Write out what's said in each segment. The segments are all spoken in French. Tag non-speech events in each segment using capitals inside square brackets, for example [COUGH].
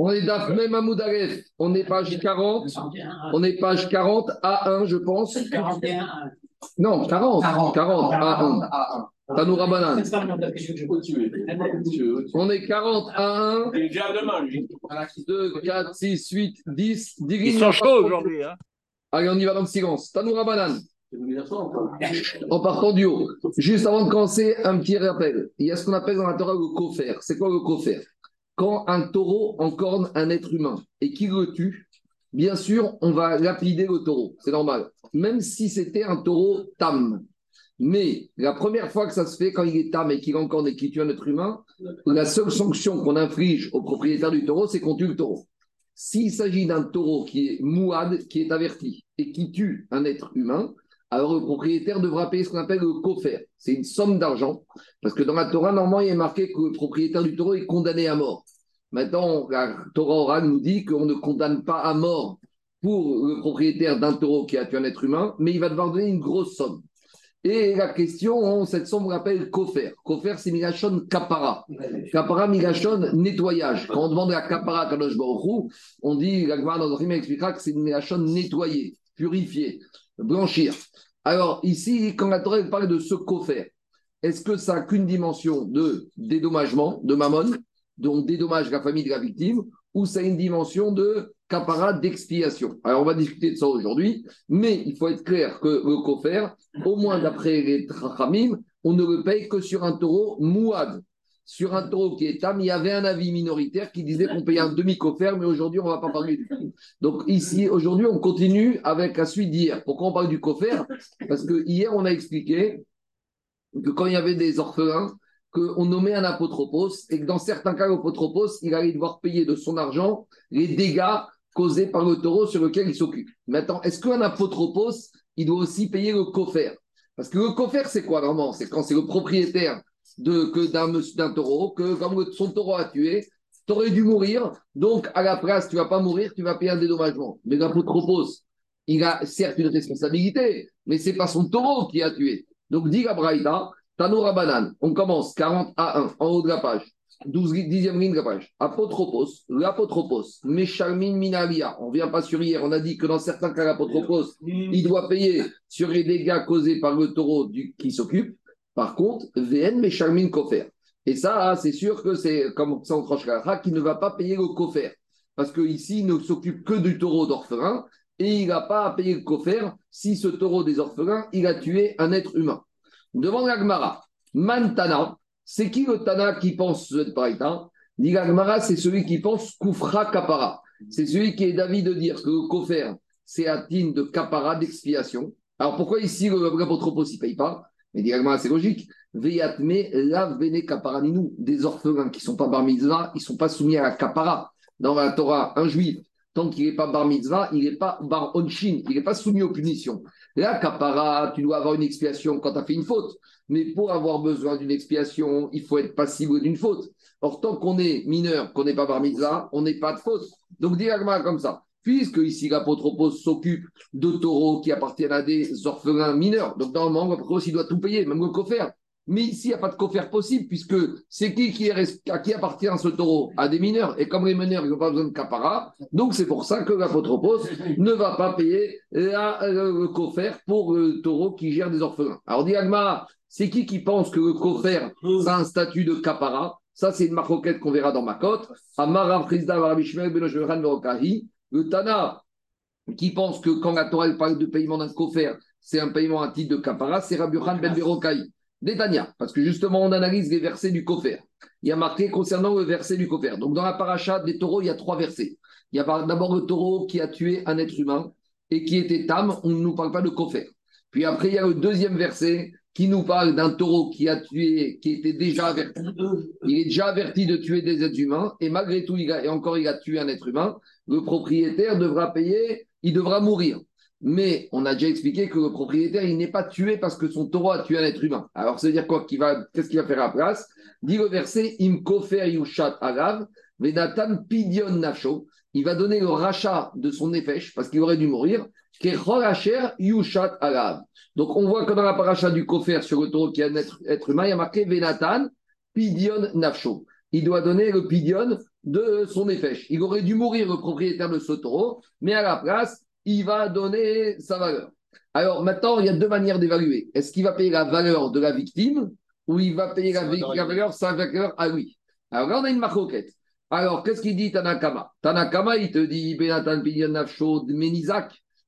On est d'Afmem Amoudalef, on est page 40, on est page 40 A1, je pense. 41. Non, 40, 40, A1. Tanoura Banane. On est 40 A1, Il est déjà demain, lui. 2, 4, 6, 8, 10, 10 Ils sont chauds aujourd'hui. Hein. Allez, on y va dans le silence. Tanoura Banane. En partant du haut. Juste avant de commencer, un petit rappel. Il y a ce qu'on appelle dans la Torah le kofer. C'est quoi le kofer? Quand un taureau encorne un être humain et qu'il le tue, bien sûr, on va lapider le taureau. C'est normal. Même si c'était un taureau tam. Mais la première fois que ça se fait, quand il est tam et qu'il encorne et qu'il tue un être humain, la seule sanction qu'on inflige au propriétaire du taureau, c'est qu'on tue le taureau. S'il s'agit d'un taureau qui est mouad, qui est averti et qui tue un être humain, alors le propriétaire devra payer ce qu'on appelle le kofer. C'est une somme d'argent. Parce que dans la Torah, normalement, il est marqué que le propriétaire du taureau est condamné à mort. Maintenant, la Torah orale nous dit qu'on ne condamne pas à mort pour le propriétaire d'un taureau qui a tué un être humain, mais il va devoir donner une grosse somme. Et la question, cette somme, on l'appelle kofer. Kofer, c'est Migashon Kapara. Kapara, Migashon nettoyage. Quand on demande la Kapara Kadosh on dit, la dans le expliquera que c'est Migashon nettoyer, purifier, blanchir. Alors ici, quand la Torah parle de ce kofer, est-ce que ça n'a qu'une dimension de dédommagement, de mammon, donc dédommage la famille de la victime, ou ça a une dimension de capara d'expiation? Alors on va discuter de ça aujourd'hui, mais il faut être clair que le kofer, au moins d'après les Trachamim, on ne le paye que sur un taureau mouad. Sur un taureau qui est tam, il y avait un avis minoritaire qui disait qu'on payait un demi-kofer, mais aujourd'hui on ne va pas parler du tout. Donc ici, aujourd'hui, on continue avec la suite d'hier. Pourquoi on parle du kofer Parce que hier, on a expliqué que quand il y avait des orphelins, qu'on nommait un apotropos et que dans certains cas, l'apotropos, il allait devoir payer de son argent les dégâts causés par le taureau sur lequel il s'occupe. Maintenant, est-ce qu'un apotropos, il doit aussi payer le kofer Parce que le kofer, c'est quoi vraiment C'est quand c'est le propriétaire d'un, taureau, que comme son taureau a tué, tu aurais dû mourir, donc à la place, tu vas pas mourir, tu vas payer un dédommagement. Mais l'apotropos, il a certes une responsabilité, mais c'est pas son taureau qui a tué. Donc, dit la Braïta, Tanoura Banane, on commence 40 à 1, en haut de la page, 12, 10e ligne de la page. Apotropos, l'apotropos, Meshalmin Minalia, on vient pas sur hier, on a dit que dans certains cas, l'apotropos, il doit payer sur les dégâts causés par le taureau du, qui s'occupe. Par contre, VN Meshalmin Kofer. Et ça, c'est sûr que c'est comme ça on tranche qui ne va pas payer le Kofer. Parce qu'ici, il ne s'occupe que du taureau d'orphelin et il n'a pas à payer le Kofer si ce taureau des orphelins, il a tué un être humain. Devant la Gemara, Mantana, c'est qui le Tana qui pense cette paraïta Dit la Gemara, c'est celui qui pense Koufra Kapara. C'est celui qui est d'avis de dire que le Kofer, c'est un de Kapara, d'expiation. Alors pourquoi ici le l'apotropos ne paye pas? Mais la Gemara, c'est logique. Veyatme lav bene kaparaninu. Des orphelins qui ne sont pas bar mitzvah, ils ne sont pas soumis à la Kapara. Dans la Torah, un juif, tant qu'il n'est pas bar mitzvah, il n'est pas bar onshin, il n'est pas soumis aux punitions. Là, kapara, tu dois avoir une expiation quand tu as fait une faute. Mais pour avoir besoin d'une expiation, il faut être passible d'une faute. Or, tant qu'on est mineur, qu'on n'est pas bar mitzvah, on n'est pas de faute. Donc, Agma comme ça. Puisque ici, l'apotropos s'occupe de taureaux qui appartiennent à des orphelins mineurs. Donc, normalement, l'apotropos, il doit tout payer, même le coffre. Mais ici, il n'y a pas de coffre possible, puisque c'est qui qui, est, à qui appartient ce taureau? À des mineurs. Et comme les mineurs, ils n'ont pas besoin de capara, donc c'est pour ça que l'apotropos [LAUGHS] ne va pas payer la, le coffre pour le taureau qui gère des orphelins. Alors, dit Agmara, c'est qui qui pense que le coffre, ça a un statut de capara? Ça, c'est une maroquette qu'on verra dans ma cote. Amara Frisda Varabishmel Benoshveran Verokahi. Le Tana, qui pense que quand la Torah parle de paiement d'un coffre, c'est un paiement à titre de capara, c'est Rabbi Yochanan Ben Verokahi. Détania, parce que justement, on analyse les versets du Kofer. Il y a marqué concernant le verset du Kofer. Donc, dans la paracha des taureaux, il y a trois versets. Il y a d'abord le taureau qui a tué un être humain et qui était tam, on ne nous parle pas de Kofer. Puis après, il y a le deuxième verset qui nous parle d'un taureau qui a tué, qui était déjà averti. Il est déjà averti de tuer des êtres humains et malgré tout, il a, et encore, il a tué un être humain. Le propriétaire devra payer, il devra mourir. Mais on a déjà expliqué que le propriétaire, il n'est pas tué parce que son taureau a tué un être humain. Alors, ça veut dire quoi? Qu'il va, Qu'est-ce qu'il va faire à la place? Dit le verset Im kofer yushat agav, venatan pidion nafsho. Il va donner le rachat de son nefesh parce qu'il aurait dû mourir. Kechol asher yushat agav. Donc, on voit que dans la paracha du kofer sur le taureau qui est un être, être humain, il y a marqué venatan pidion nafsho. il doit donner le pidion de son effet. Il aurait dû mourir le propriétaire de ce taureau, mais à la place, il va donner sa valeur. Alors maintenant, il y a deux manières d'évaluer. Est-ce qu'il va payer la valeur de la victime ou il va payer la, valeur, sa valeur à lui? Alors là, on a une marcoquette. Alors, qu'est-ce qu'il dit Tanakama? Tanakama, il te dit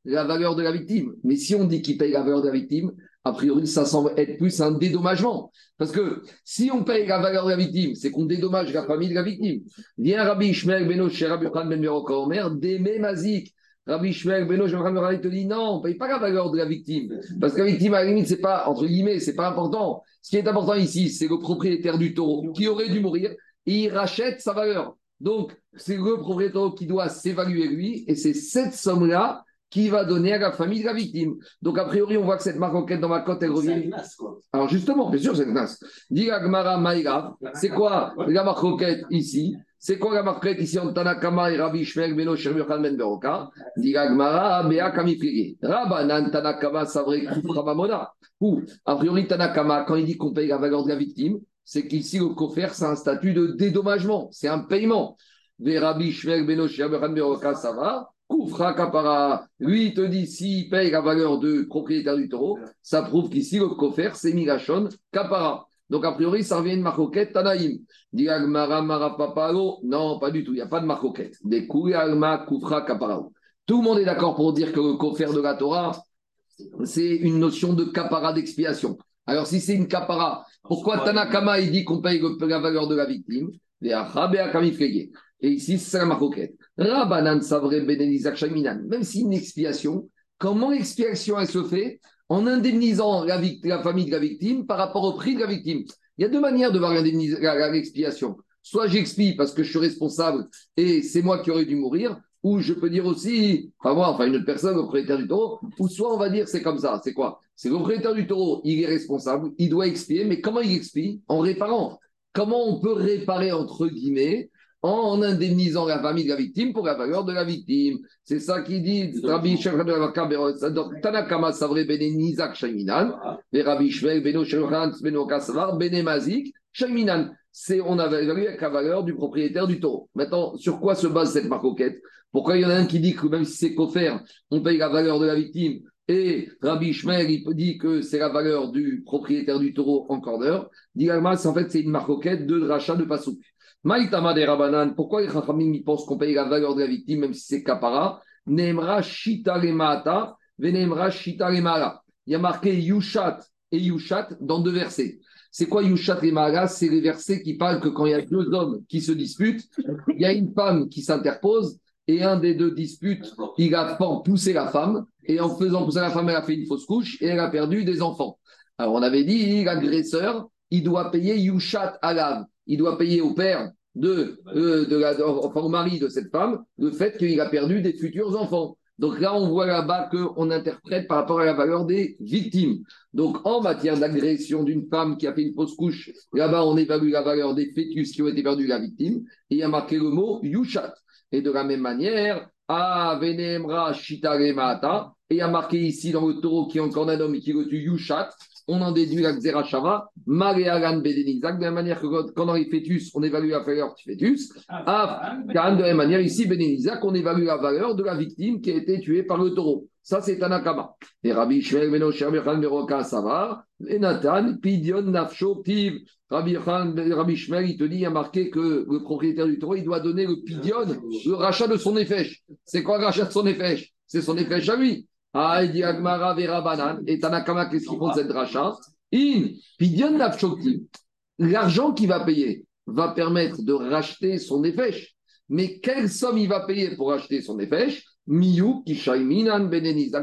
la valeur de la victime. Mais si on dit qu'il paye la valeur de la victime, a priori, ça semble être plus un dédommagement. Parce que si on paye la valeur de la victime, c'est qu'on dédommage la famille de la victime. Viens Rabbi Ishmael Beno Rabbi Khan Ben Omer, Deme Mazik. Rabbi Ishmael Beno il te dit non, on ne paye pas la valeur de la victime. Parce que la victime, à la limite, c'est pas, entre guillemets, c'est pas important. Ce qui est important ici, c'est le propriétaire du taureau qui aurait dû mourir et il rachète sa valeur. Donc, c'est le propriétaire qui doit s'évaluer lui et c'est cette somme-là qui va donner à la famille de la victime. Donc, a priori, on voit que cette maroquette dans ma côte, elle revient. Glace, quoi. Alors, justement, bien sûr, c'est une glace. Dit Maïra, c'est quoi la maroquette ici? C'est quoi la maroquette ici en Tanakama et Rabbi Shmer Beno Shermurhan Ben Beroka? Dit Agmara, Bea Kamifrigi. Rabbanan Tanakama Savre Kuframamona. Ou, a priori, Tanakama, quand il dit qu'on paye la valeur de la victime, c'est qu'ici, le coffre, c'est un statut de dédommagement, c'est un paiement. Rabbi Shermurhan Beroka, ça va. Koufra Kapara, lui, il te dit s'il paye la valeur de propriétaire du taureau, ça prouve qu'ici, le coffre, c'est Migashon Kapara. Donc, a priori, ça revient une marcoquette Tanaïm. Non, pas du tout, il n'y a pas de marcoquette. Des. Tout le monde est d'accord pour dire que le coffre de la Torah, c'est une notion de kapara d'expiation. Alors, si c'est une kapara, pourquoi Tanakama il dit qu'on paye la valeur de la victime? Et ici, c'est la marcoquette. Rabanan Savre Benelizak Shaminan. Même si une expiation, comment l'expiation elle se fait? En indemnisant la, la, famille de la victime par rapport au prix de la victime. Il y a deux manières de voir l'expiation. Soit j'expie parce que je suis responsable et c'est moi qui aurais dû mourir, ou je peux dire aussi, enfin moi, enfin une autre personne, le propriétaire du taureau, ou soit on va dire c'est comme ça, c'est quoi? C'est le propriétaire du taureau, il est responsable, il doit expier, mais comment il expie? En réparant. Comment on peut réparer, entre guillemets, en indemnisant la famille de la victime pour la valeur de la victime? C'est ça qui dit Rabbi Tanakama Savre Bene Nizak Shaiminan, et Rabbi Shvel Beno Beno Kasavar Bene Mazik Shaiminan. C'est on avait évalué la valeur du propriétaire du taureau. Maintenant, sur quoi se base cette marcoquette Pourquoi il y en a un qui dit que même si c'est coffert, on paye la valeur de la victime et Rabbi Shmer, il dit que c'est la valeur du propriétaire du taureau en corner. Dit en fait, c'est une marcoquette de rachat de Passouk. Maïtama des Rabanan, pourquoi les Chachamim pensent qu'on paye la valeur de la victime même si c'est Kapara? Nemra Shita Lemata, Venemra Shita Lemara. Il y a marqué Yushat et Yushat dans deux versets. C'est quoi Yushat et Mara C'est les versets qui parlent que quand il y a deux hommes qui se disputent, il y a une femme qui s'interpose et un des deux dispute, il a poussé la femme et en faisant pousser la femme, elle a fait une fausse couche et elle a perdu des enfants. Alors on avait dit, l'agresseur, il doit payer Yushat Alav il doit payer au père de, euh, de la, enfin au mari de cette femme le fait qu'il a perdu des futurs enfants. Donc là, on voit là-bas qu'on interprète par rapport à la valeur des victimes. Donc en matière d'agression d'une femme qui a fait une fausse couche, là-bas, on évalue la valeur des fœtus qui ont été perdus la victime. Et il y a marqué le mot Yushat. Et de la même manière, A Venemra Shitaremata. Et il y a marqué ici dans le taureau qui est encore un homme et qui le tue Yushat on en déduit la Xerashava, Maréagan Bedenizak, de la manière que quand on est fœtus, on évalue la valeur du fœtus. Ah, de la même manière, ici, Bedenizak, on évalue la valeur de la victime qui a été tuée par le taureau. Ça, c'est Tanakama. Et Rabbi Shmuel Beno Shermechan Meroka Savar, et Nathan, Pidion Nafsho. Rabbi, Rabbi Shmuel, il te dit, il a marqué que le propriétaire du taureau, il doit donner le Pidion, le rachat de son effet. C'est quoi le rachat de son effet C'est son effet à lui. Ah, il Agmara Vera Banan. Et Tanakama, qu'est-ce qu'il font cette rachat? In, Pidion L'argent qu'il va payer va permettre de racheter son effèche. Mais quelle somme il va payer pour racheter son effèche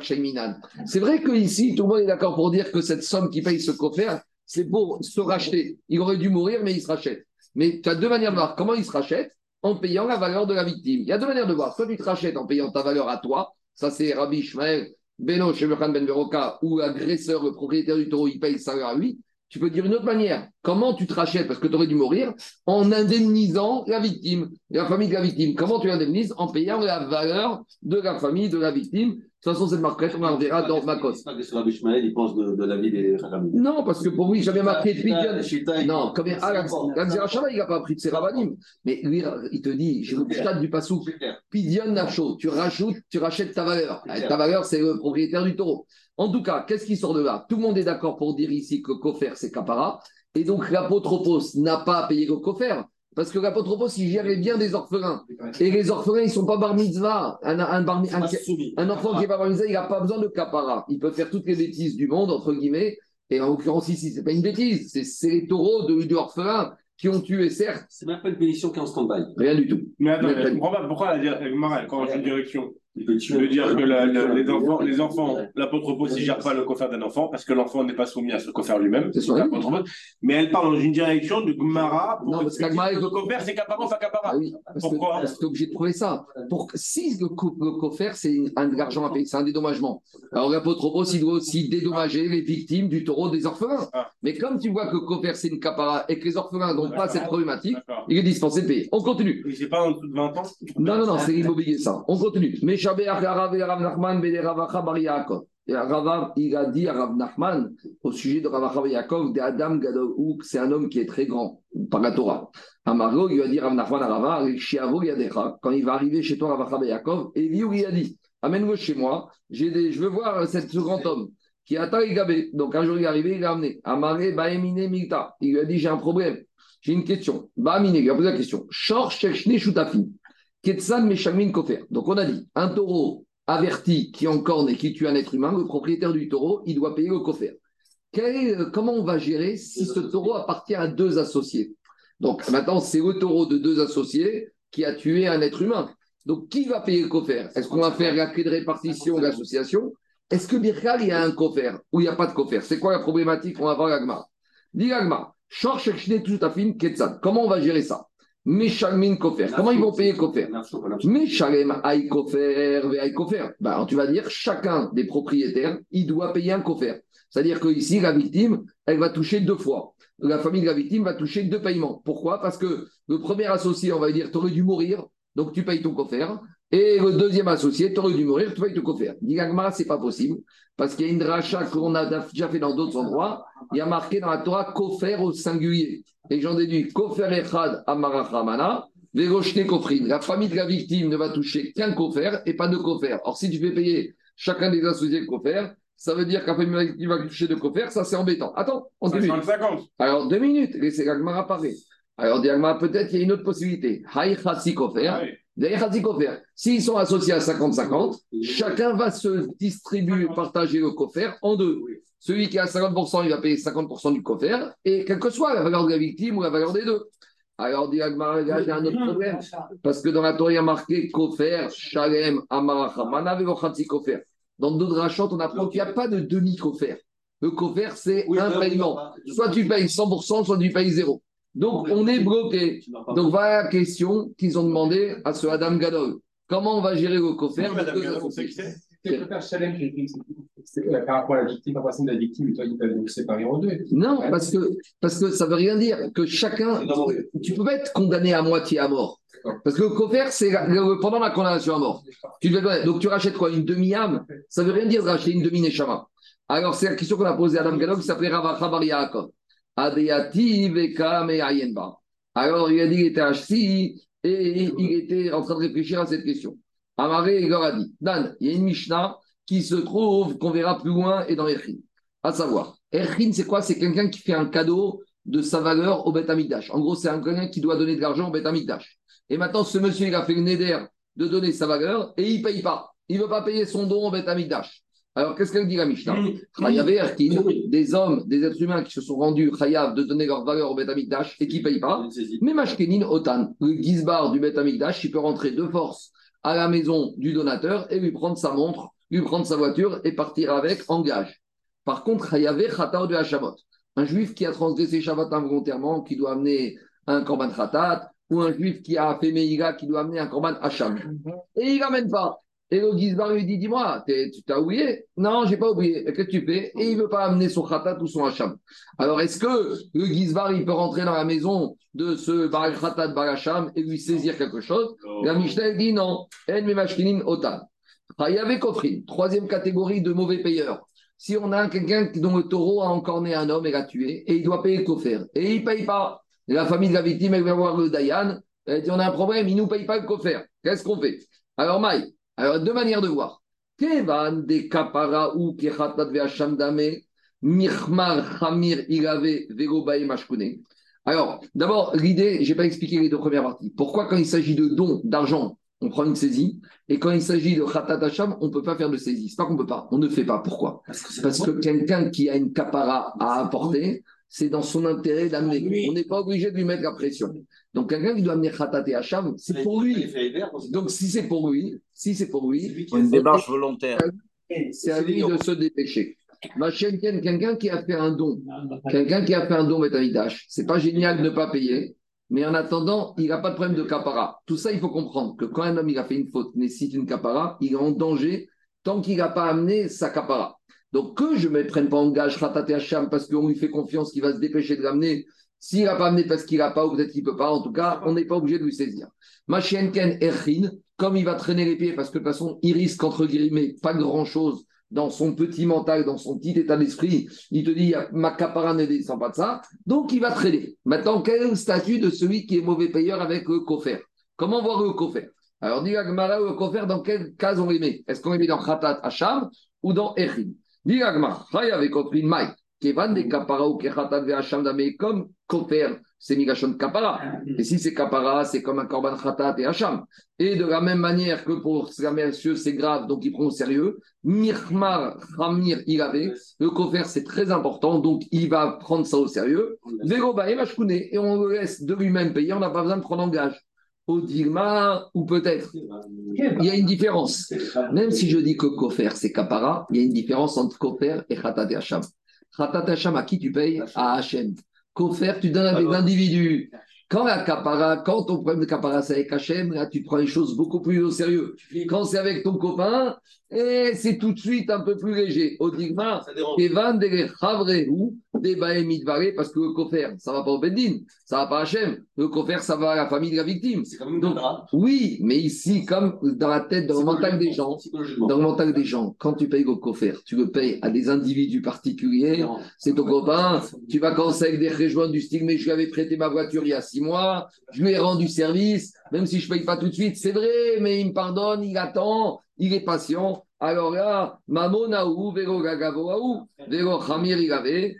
Shaiminan. C'est vrai qu'ici, tout le monde est d'accord pour dire que cette somme qui paye ce coffre, c'est pour se racheter. Il aurait dû mourir, mais il se rachète. Mais tu as deux manières de voir comment il se rachète? En payant la valeur de la victime. Il y a deux manières de voir. Soit tu te rachètes en payant ta valeur à toi, ça c'est Rabbi Ishmael, Beno Ben Veroka, ou l'agresseur, le propriétaire du taureau, il paye ça à lui. Tu peux dire une autre manière. Comment tu te rachètes Parce que tu aurais dû mourir en indemnisant la victime, la famille de la victime. Comment tu l'indemnises En payant la valeur de la famille de la victime. De toute façon, cette marquette, on la verra dans Makos. il pense de, de la vie des Non, parce que pour lui, j'avais marqué Pidion. Non, comme il n'a pas appris de ses rabbinim. Mais lui, il te dit, je vous chate du passou. Pidion Nacho, tu rajoutes, tu rachètes ta valeur. Ta valeur, c'est le propriétaire du taureau. En tout cas, qu'est-ce qui sort de là? Tout le monde est d'accord pour dire ici que Kofer, c'est Kapara. Et donc, l'apotropos n'a pas à payer le coffre, parce que l'apotropos, il gérait bien des orphelins. Et les orphelins, ils ne sont pas bar mitzvah. Un, enfant qui est pas bar mitzvah, il n'a pas besoin de capara. Il peut faire toutes les bêtises du monde, entre guillemets. Et en l'occurrence, ici, ce n'est pas une bêtise. C'est les taureaux de, de orphelins qui ont tué, certes. C'est même pas une pénition qui est en stand-by. Rien du tout. Mais attends, je ne comprends pas pourquoi la, la, quand une direction? Je veux dire que les enfants, les enfants, l'apôtre ne gère pas le coffre d'un enfant parce que l'enfant n'est pas soumis à ce coffre lui-même. C'est Mais elle parle dans une direction de Gmara. Non, parce que le coffre, c'est capara ou capara. Ah oui, Pourquoi Parce que obligé de trouver ça. Pour, si le, coffre, c'est un de l'argent à payer, c'est un dédommagement. Alors l'apôtre il doit aussi dédommager les victimes du taureau des orphelins. Ah. Mais comme tu vois que le coffre, c'est une capara et que les orphelins n'ont pas cette problématique, il est dispensé de payer. On continue. Mais c'est pas en dessous de 20 ans Non, non, non, c'est immobilier ça. On continue. Mais Rav, il a dit à Rav Nachman, au sujet de Rav Yaakov, de Adam Gadouk, c'est un homme qui est très grand, par la Torah. Amaro, il va dire Rav Nachman à Rava, quand il va arriver chez toi, Rav Yaakov, et il a dit, amène-le chez moi, des, je veux voir ce grand homme qui attend Igabé. Donc un jour il est arrivé, il l'a amené. Amaré, Baemine, Milta. Il lui a dit, j'ai un problème, j'ai une question. Baemine, il a posé la question. Shor, Shekshne, Shutafin. Ketsan, Meshamin, Kofer. Donc on a dit, un taureau averti qui encorne et qui tue un être humain, le propriétaire du taureau, il doit payer le coffre. Euh, comment on va gérer si ce taureau appartient à deux associés? Donc maintenant, c'est le taureau de deux associés qui a tué un être humain. Donc qui va payer le coffre Est-ce qu'on va faire la clé de répartition de l'association? Est-ce que Birkal, il y a un coffre ou il n'y a pas de coffre C'est quoi la problématique? Qu'on va voir l'agma Dis l'agma, Comment on va gérer ça? Meshalmin Kofer. Comment ils vont payer Kofer Meshalem Aï Kofer, Aï Kofer. Bah, tu vas dire, chacun des propriétaires, il doit payer un Kofer. C'est-à-dire que ici, la victime, elle va toucher deux fois. La famille de la victime va toucher deux paiements. Pourquoi? Parce que le premier associé, on va dire, tu aurais dû mourir, donc tu payes ton Kofer. Et le deuxième associé, tu aurais dû mourir, tu payes ton Kofer. Digagma, ce n'est pas possible. Parce qu'il y a une rachat qu'on a déjà fait dans d'autres endroits. Il y a marqué dans la Torah Kofer au singulier. Et j'en déduis Kofer Echad Amarachamana, Vegoshne Kofrin. La famille de la victime ne va toucher qu'un Kofer et pas deux Kofer. Or, si tu fais payer chacun des associés de Kofer, ça veut dire qu'un famille de la victime va toucher deux Kofer, ça c'est embêtant. Attends, on dit. Alors, deux minutes, laissez l'Agmara parler. Alors, peut-être qu'il y a une autre possibilité. Haï Kofer. Ah S'ils sont associés à 50-50, chacun va se distribuer, partager le coffre en deux. Celui qui a 50%, il va payer 50% du coffre, et quelle que soit la valeur de la victime ou la valeur des deux. Alors, dit Agmar, il y a un autre problème. Parce que dans la Torah, il y a marqué Kofer, Shalem, Amaracha, Manav Kofer. Dans d'autres rachats, on apprend qu'il n'y a pas de demi-coffre. Le coffre, c'est un paiement. Soit tu payes 100%, soit tu payes zéro. Donc, on est bloqué. Donc, voilà la question qu'ils ont demandé à ce Adam Gadol. Comment on va gérer le coffre c'est par rapport à la victime, par rapport à la victime, toi, ils peuvent nous séparer en deux. Non, parce que, parce que ça ne veut rien dire que chacun. Tu peux pas être condamné à moitié à mort. Parce que le coffre, c'est pendant la condamnation à mort. Tu donc tu rachètes quoi Une demi-âme Ça ne veut rien dire de racheter une demi-neshama. Alors c'est la question qu'on a posée à Adam Gadol qui s'appelait Ravacha Bar Yaakov. Alors, il a dit qu'il était assis et il était en train de réfléchir à cette question. Amaré, il leur a dit Dan, il y a une Mishnah qui se trouve, qu'on verra plus loin, et dans Erchin. À savoir, Erchin, c'est quoi? C'est quelqu'un qui fait un cadeau de sa valeur au Beth Amikdash. En gros, c'est un quelqu'un qui doit donner de l'argent au Beth Amikdash. Et maintenant, ce monsieur, il a fait le neder de donner sa valeur et il ne paye pas. Il ne veut pas payer son don au Beth Amikdash. Alors, qu'est-ce qu'elle dit la Mishnah des hommes, des êtres humains qui se sont rendus chayav de donner leur valeur au Beth et qui ne payent pas. Mais Mashkenin Otan, le gizbar du Beth il peut rentrer de force à la maison du donateur et lui prendre sa montre, lui prendre sa voiture et partir avec en gage. Par contre, Chayavé Khatao de Hashamot, un juif qui a transgressé Shabbat involontairement, qui doit amener un korban Khatat, ou un juif qui a fait Meïga, qui doit amener un korban Hacham. Et il n'amène pas. Et le Gizbar lui dit Dis-moi, tu t'as oublié? Non, j'ai pas oublié. Qu'est-ce que tu fais? Et il veut pas amener son khatat ou son hacham. Alors, est-ce que le Gizbar, il peut rentrer dans la maison de ce Barak Khatat Baracham et lui saisir quelque chose? La Mishnah dit non. En Memashkinin Otan. avait Kofrin, troisième catégorie de mauvais payeurs. Si on a quelqu'un dont le taureau a encore né un homme et l'a tué, et il doit payer le coffre, et il ne paye pas, la famille de la victime, elle va voir le Dayan, elle dit on a un problème, il ne nous paye pas le coffre. Qu'est-ce qu'on fait? Alors, Maï, alors, deux manières de voir. Kevan de kapara ou kechatat ve'asham dame, mirmar chamir ilave vegobae mashkune. Alors, d'abord, l'idée, je n'ai pas expliqué les deux premières parties. Pourquoi, quand il s'agit de dons d'argent, on prend une saisie, et quand il s'agit de khatat hacham, on ne peut pas faire de saisie. C'est pas qu'on ne peut pas, on ne fait pas. Pourquoi? Parce que, quelqu'un qui a une capara à apporter, c'est dans son intérêt d'amener. On n'est pas obligé de lui mettre la pression. Donc quelqu'un qui doit amener Khatat et Hacham, c'est pour lui. Donc si c'est pour lui, si c'est pour lui, une démarche volontaire. C'est à lui de se dépêcher. Ma chaîne, quelqu'un qui a fait un don, quelqu'un qui a fait un don ce c'est pas génial de ne pas payer, mais en attendant, il n'a pas de problème de capara. Tout ça, il faut comprendre que quand un homme il a fait une faute, nécessite une capara, il est en danger tant qu'il n'a pas amené sa capara. Donc que je ne me prenne pas en gage Khatat et Hacham parce qu'on lui fait confiance qu'il va se dépêcher de l'amener, s'il n'a pas amené parce qu'il n'a pas, ou peut-être qu'il ne peut pas, en tout cas, on n'est pas obligé de lui saisir. Machienken Erchin, comme il va traîner les pieds, parce que de toute façon, il risque, entre guillemets, pas grand-chose dans son petit mental, dans son petit état d'esprit, il te dit, ma capara ne descend pas de ça, donc il va traîner. Maintenant, quel est le statut de celui qui est mauvais payeur avec le Comment voir le coffre Alors, dit Agmara, le coffre, dans quel cas on les met? Est-ce qu'on les met dans Khatat Hacham ou dans Echin Comme Kofer, c'est Migashon Kapara. Et si c'est Kapara, c'est comme un Korban Khatat et Hacham. Et de la même manière que pour la monsieur, c'est grave, donc il prend au sérieux. Mirmar Ramir, il avait. Le Kofer, c'est très important, donc il va prendre ça au sérieux. Veroba et et on le laisse de lui-même payer, on n'a pas besoin de prendre en gage. Au Dilma, ou peut-être. Il y a une différence. Même si je dis que Kofer, c'est Kapara, il y a une différence entre Kofer et Khatat Hacham. Khatat Hacham, à qui tu payes? À Hachem. Kofer, tu donnes à des individus. Quand la capara, quand ton problème de capara c'est avec Hachem, là tu prends les choses beaucoup plus au sérieux. Quand c'est avec ton copain, et c'est tout de suite un peu plus léger. Odigma, Evan de des parce que le coffre, ça va pas au Bedin, ça va pas à Hachem. Le coffre, ça va à la famille de la victime. Donc, oui, mais ici, comme dans la tête, dans le mental des gens, dans le mental des gens, quand tu payes au coffre, tu le payes à des individus particuliers, c'est ton copain, tu vas avec des rejoints du style, mais je lui avais prêté ma voiture il y a six mois, je lui ai rendu service, même si je ne paye pas tout de suite, c'est vrai, mais il me pardonne, il attend, il est patient. Alors là, Mamonaou, Vero Gagavoaou, Vero Khamir Igave,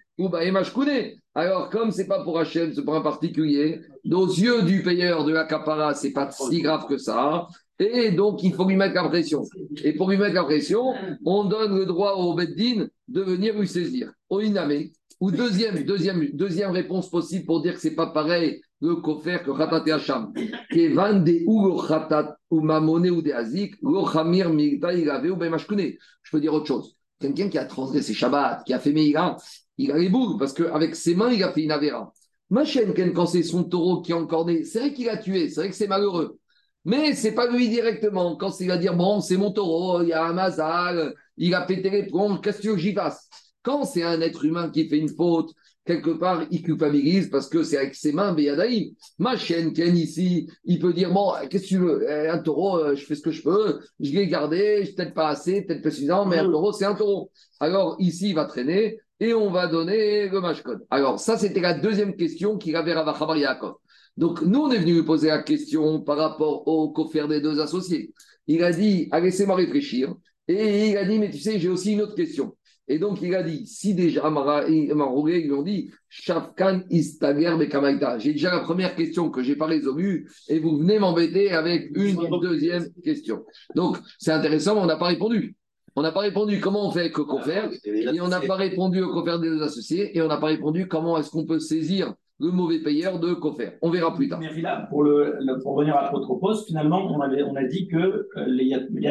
Alors, comme c'est pas pour Hachem, c'est pour un particulier, aux yeux du payeur de la capara, c'est pas si grave que ça. Et donc, il faut lui mettre la pression. Et pour lui mettre la pression, on donne le droit au Beddin de venir lui saisir. Au Iname. Ou deuxième, deuxième, deuxième réponse possible pour dire que c'est pas pareil le kofer que Khatat et Hacham. Kevan de ou Khatat ou Mamone ou de Azik, lo Khamir Migta Igave ou Bemashkune. Je peux dire autre chose. Quelqu'un qui a transgressé Shabbat, qui a fait Meïra, il a les boules parce qu'avec ses mains, il a fait une Avera. Ma chaîne, quand c'est son taureau qui est encorné, c'est vrai qu'il a tué, c'est vrai que c'est malheureux. Mais c'est pas lui directement. Quand il va dire, bon, c'est mon taureau, il y a un mazal, il a pété les plombs, qu'est-ce que j'y fasse? Quand c'est un être humain qui fait une faute, quelque part, il culpabilise parce que c'est avec ses mains, Beyadaïm. Ma chienne, Ken, ici, il peut dire Bon, qu'est-ce que tu veux? Eh, Un taureau, euh, je fais ce que je peux, je l'ai gardé, peut-être pas assez, peut-être pas suffisant, mais un taureau, c'est un taureau. Alors, ici, il va traîner et on va donner le mashkon. Alors, ça, c'était la deuxième question qu'il avait Ravachabar Yaakov. Donc, nous, on est venu lui poser la question par rapport au coffre des deux associés. Il a dit ah, Laissez-moi réfléchir. Et il a dit Mais tu sais, j'ai aussi une autre question. Et donc, il a dit, si déjà Marouré, ils lui ont dit, Shafkan istager bekamaita. J'ai déjà la première question que je n'ai pas résolue et vous venez m'embêter avec une deuxième question. Donc, c'est intéressant, mais on n'a pas répondu. On n'a pas répondu comment on fait que confère et on n'a pas répondu au confère des deux associés et on n'a pas répondu comment est-ce qu'on peut saisir le mauvais payeur de Cofer. On verra plus tard. Mais là, pour, le, pour revenir à Protropos, finalement, on, avait, on a dit que euh, les Yatmé.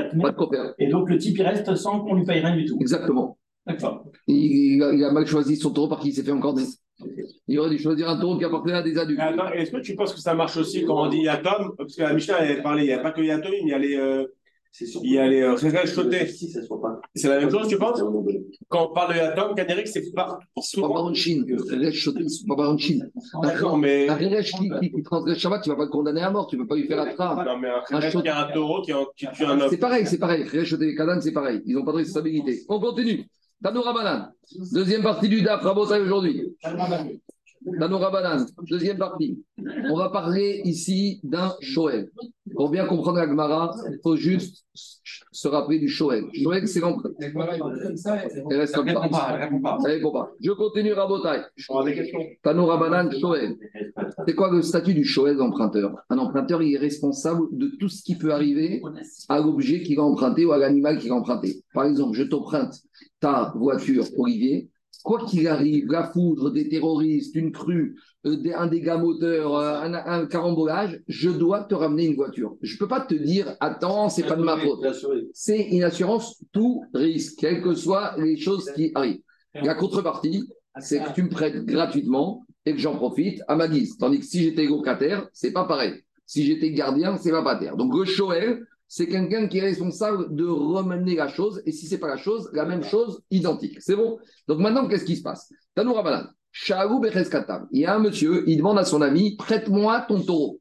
Et donc le type, il reste sans qu'on lui paye rien du tout. Exactement. Il, il, a mal choisi son taureau parce qu'il s'est fait encore des. Il aurait dû choisir un taureau qui appartenait à des adultes. Est-ce que tu penses que ça marche aussi quand on dit Yatom? Parce que la Mishnah, elle parlait, il n'y a pas que Yatom, il y a les. Euh, il y a les sautées. C'est la même chose, tu penses? Quand on parle de Yatom, Kaderik, c'est pas pour tout. pas en Chine. C'est pas en Chine. D'accord, mais. Un rêche qui, qui, transgresse Shabbat, tu ne vas pas le condamner à mort, tu ne peux pas lui faire la trame. Non, mais un rêche qui a un taureau qui, tue un homme. C'est pareil, c'est pareil. Et Kadan, c'est pareil. Ils n'ont pas de responsabilité. On continue. Tanoura Banane. Deuxième partie du DAF, Rabotai aujourd'hui. Tanoura Banane. Deuxième partie. On va parler ici d'un Shoel. Pour bien comprendre la Gemara, il faut juste se rappeler du Shoel. Shoel, c'est l'empreinte. Elle reste comme ça. Je continue Rabotai. Tanoura Banane, Shoel. C'est quoi le statut du Shoel d'emprunteur Un emprunteur, il est responsable de tout ce qui peut arriver à l'objet qu'il a emprunté ou à l'animal qu'il a emprunté. Par exemple, je t'emprunte ta voiture, Olivier, quoi qu'il arrive, la foudre, des terroristes, une crue, euh, un dégât moteur, euh, un, carambolage, je dois te ramener une voiture. Je ne peux pas te dire, attends, c'est pas de ma faute. C'est une assurance tout risque, quelles que soient les choses qui arrivent. La contrepartie, c'est que tu me prêtes gratuitement et que j'en profite à ma guise. Tandis que si j'étais locataire, c'est pas pareil. Si j'étais gardien, c'est pas pater. Donc le Shoel, c'est quelqu'un qui est responsable de remener la chose, et si ce n'est pas la chose, la même chose identique. C'est bon? Donc maintenant, qu'est-ce qui se passe? Tanoura Balan, il y a un monsieur, il demande à son ami, prête-moi ton taureau.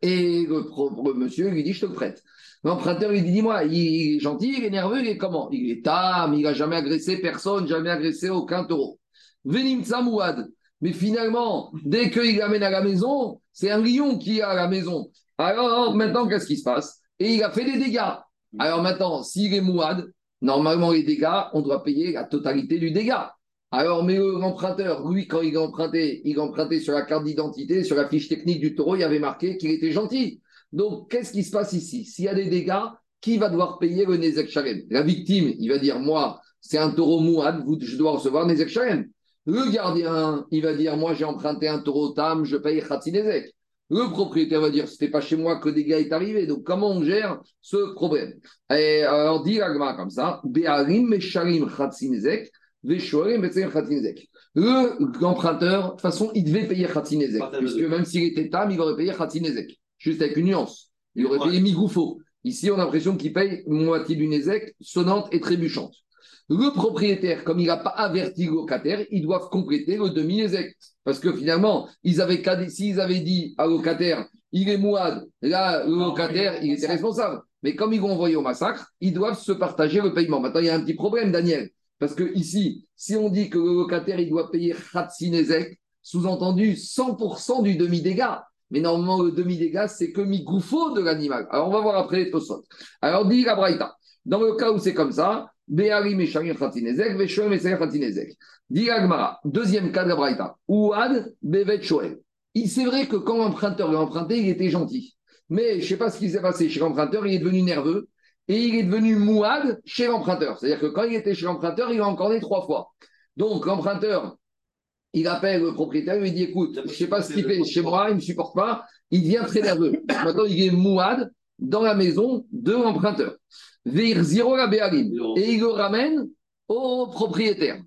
Et le, monsieur lui dit, je te le prête. L'emprunteur, il dit, dis-moi, il est gentil, il est nerveux, il est comment? Il est tam, il n'a jamais agressé personne, jamais agressé aucun taureau. Venim Samouad. Mais finalement, dès qu'il l'amène à la maison, c'est un lion qui est à la maison. Alors maintenant, qu'est-ce qui se passe? Et il a fait des dégâts. Alors maintenant, s'il est mouad, normalement les dégâts, on doit payer la totalité du dégât. Alors, mais l'emprunteur, lui, quand il a emprunté, il a emprunté sur la carte d'identité, sur la fiche technique du taureau, il avait marqué qu'il était gentil. Donc, qu'est-ce qui se passe ici? S'il y a des dégâts, qui va devoir payer le Nezek Shalem? La victime, il va dire Moi, c'est un taureau mouad, je dois recevoir Nezek Shalem. Le gardien, il va dire Moi, j'ai emprunté un taureau tam, je paye Khatsi Nezek. Le propriétaire va dire c'était pas chez moi que des gars est arrivé. Donc comment on gère ce problème? Et alors dit Agma comme ça Be'arim mesharim chatzinezek, ve'shorim chatzinezek. Le emprunteur, de toute façon, il devait payer chatzinezek, puisque même s'il était tam, il aurait payé chatzinezek, juste avec une nuance. Il aurait payé migoufo. Ici, on a l'impression qu'il paye moitié du nezek, sonnante et trébuchante. Le propriétaire, comme il n'a pas averti le locataire, ils doivent compléter le demi-nezek. Parce que finalement, ils avaient, s'ils avaient dit à locataire, il est mouad, là, le locataire, il était responsable. Mais comme ils vont envoyer au massacre, ils doivent se partager le paiement. Maintenant, il y a un petit problème, Daniel. Parce que ici, si on dit que le locataire, il doit payer Khatsinezek, sous-entendu 100% du demi-dégât. Mais normalement, le demi-dégât, c'est que mi-goufo de l'animal. Alors, on va voir après les Alors, dit la Braïta. Dans le cas où c'est comme ça, Deuxième cas de la Braïta. Ouad Bevet Shoel. C'est vrai que quand l'emprunteur l'a emprunté, il était gentil. Mais je ne sais pas ce qui s'est passé chez l'emprunteur, il est devenu nerveux et il est devenu mouad chez l'emprunteur. C'est-à-dire que quand il était chez l'emprunteur, il a encore né trois fois. Donc l'emprunteur, il appelle le propriétaire, il lui dit écoute, je ne sais pas ce qu'il fait chez moi, il ne me supporte pas, il devient très nerveux. [COUGHS] Maintenant, il est mouad dans la maison de l'emprunteur. Et il le ramène au propriétaire.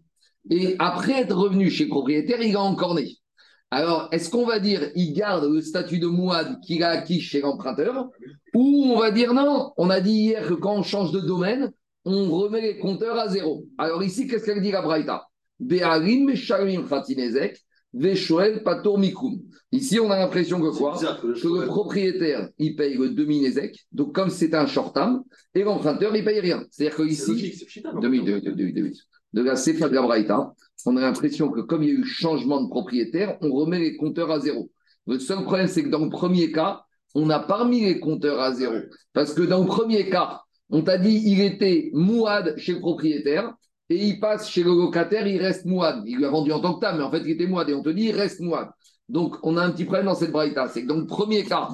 Et après être revenu chez le propriétaire, il a encore né. Alors, est-ce qu'on va dire il garde le statut de mouad qu'il a acquis chez l'emprunteur Ou on va dire non On a dit hier que quand on change de domaine, on remet les compteurs à zéro. Alors ici, qu'est-ce qu'elle dit la Braïta? Ici, on a l'impression que quoi Que le propriétaire, il paye le demi-nézek. Donc, comme c'est un short-term, et l'emprunteur, il paye rien. C'est-à-dire que ici, de la Sefa on a l'impression que comme il y a eu changement de propriétaire, on remet les compteurs à zéro. Le seul problème, c'est que dans le premier cas, on n'a pas remis les compteurs à zéro. Parce que dans le premier cas, on t'a dit il était mouad chez le propriétaire et il passe chez le locataire, il reste mouad. Il lui a vendu en tant que table, mais en fait, il était mouad. Et on te dit il reste mouad. Donc, on a un petit problème dans cette braïta. C'est que dans le premier cas,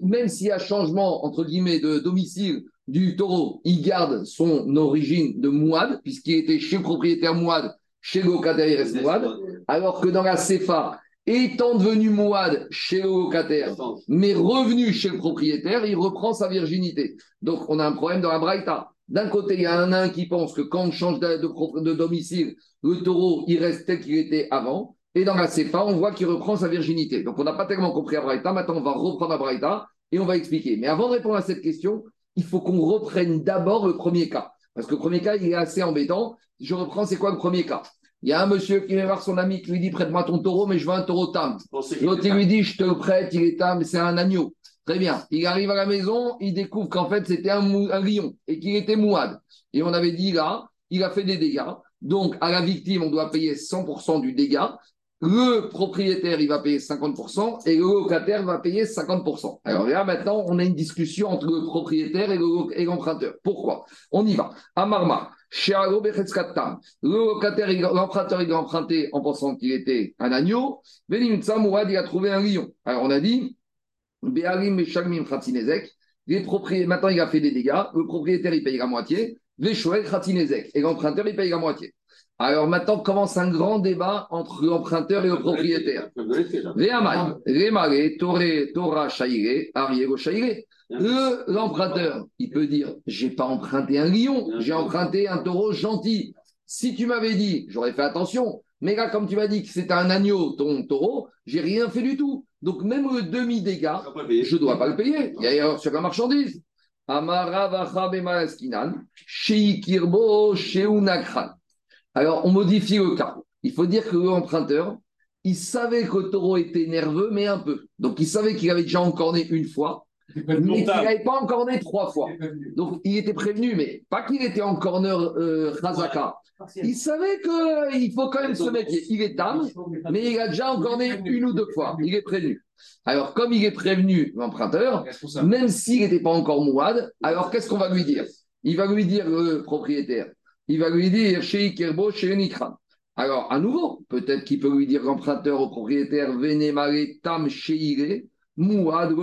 même s'il y a changement, entre guillemets, de domicile du taureau, il garde son origine de mouad, puisqu'il était chez le propriétaire mouad, chez le locataire, il reste mouad. Alors que dans la CFA, étant devenu mouad chez le locataire, mais revenu chez le propriétaire, il reprend sa virginité. Donc, on a un problème dans la braïta. D'un côté, il y a un nain qui pense que quand on change de, domicile, le taureau, il reste tel qu'il était avant. Et dans la CFA, on voit qu'il reprend sa virginité. Donc, on n'a pas tellement compris à Braïta. Maintenant, on va reprendre à Braïta et on va expliquer. Mais avant de répondre à cette question, il faut qu'on reprenne d'abord le premier cas. Parce que le premier cas, il est assez embêtant. Je reprends, c'est quoi le premier cas? Il y a un monsieur qui vient voir son ami qui lui dit Prête-moi ton taureau, mais je veux un taureau tam. L'autre, il lui dit Je te le prête, il est tam, c'est un agneau. Très bien. Il arrive à la maison, il découvre qu'en fait, c'était un, lion et qu'il était mouad. Et on avait dit là, il a fait des dégâts. Donc, à la victime, on doit payer 100% du dégât. Le propriétaire, il va payer 50% et le locataire va payer 50%. Alors là, maintenant, on a une discussion entre le propriétaire et l'emprunteur. Pourquoi? On y va. Amarma, le locataire, l'emprunteur, il a emprunté en pensant qu'il était un agneau. Mouad, il a trouvé un lion. Alors on a dit, les propriétaires, maintenant il a fait des dégâts, le propriétaire il paye la moitié, les et l'emprunteur il paye la moitié. Alors maintenant commence un grand débat entre l'emprunteur et le propriétaire. L'emprunteur, il peut dire J'ai pas emprunté un lion, j'ai emprunté un taureau gentil. Si tu m'avais dit, j'aurais fait attention. Mais là, comme tu m'as dit que c'était un agneau, ton taureau, j'ai rien fait du tout. Donc même le demi-dégât, je ne dois pas le payer. Il y a sur la marchandise. Alors, on modifie le cas. Il faut dire que l'emprunteur, il savait que le taureau était nerveux, mais un peu. Donc, il savait qu'il avait déjà encorné une fois, qu'il n'avait pas encorné trois fois. Donc, il était prévenu, mais pas qu'il était encorneur euh, Razaka. Il savait qu'il faut quand même se méfier. Il est âme, mais il a déjà encorné une ou deux fois. Il est prévenu. Alors, comme il est prévenu, l'emprunteur, même s'il n'était pas encore mouad, alors qu'est-ce qu'on va lui dire? Il va lui dire, le propriétaire, il va lui dire chez Ikerbo, chez Unikran. Alors, à nouveau, peut-être qu'il peut lui dire l'emprunteur au propriétaire Venemare Tam Sheire, Mouad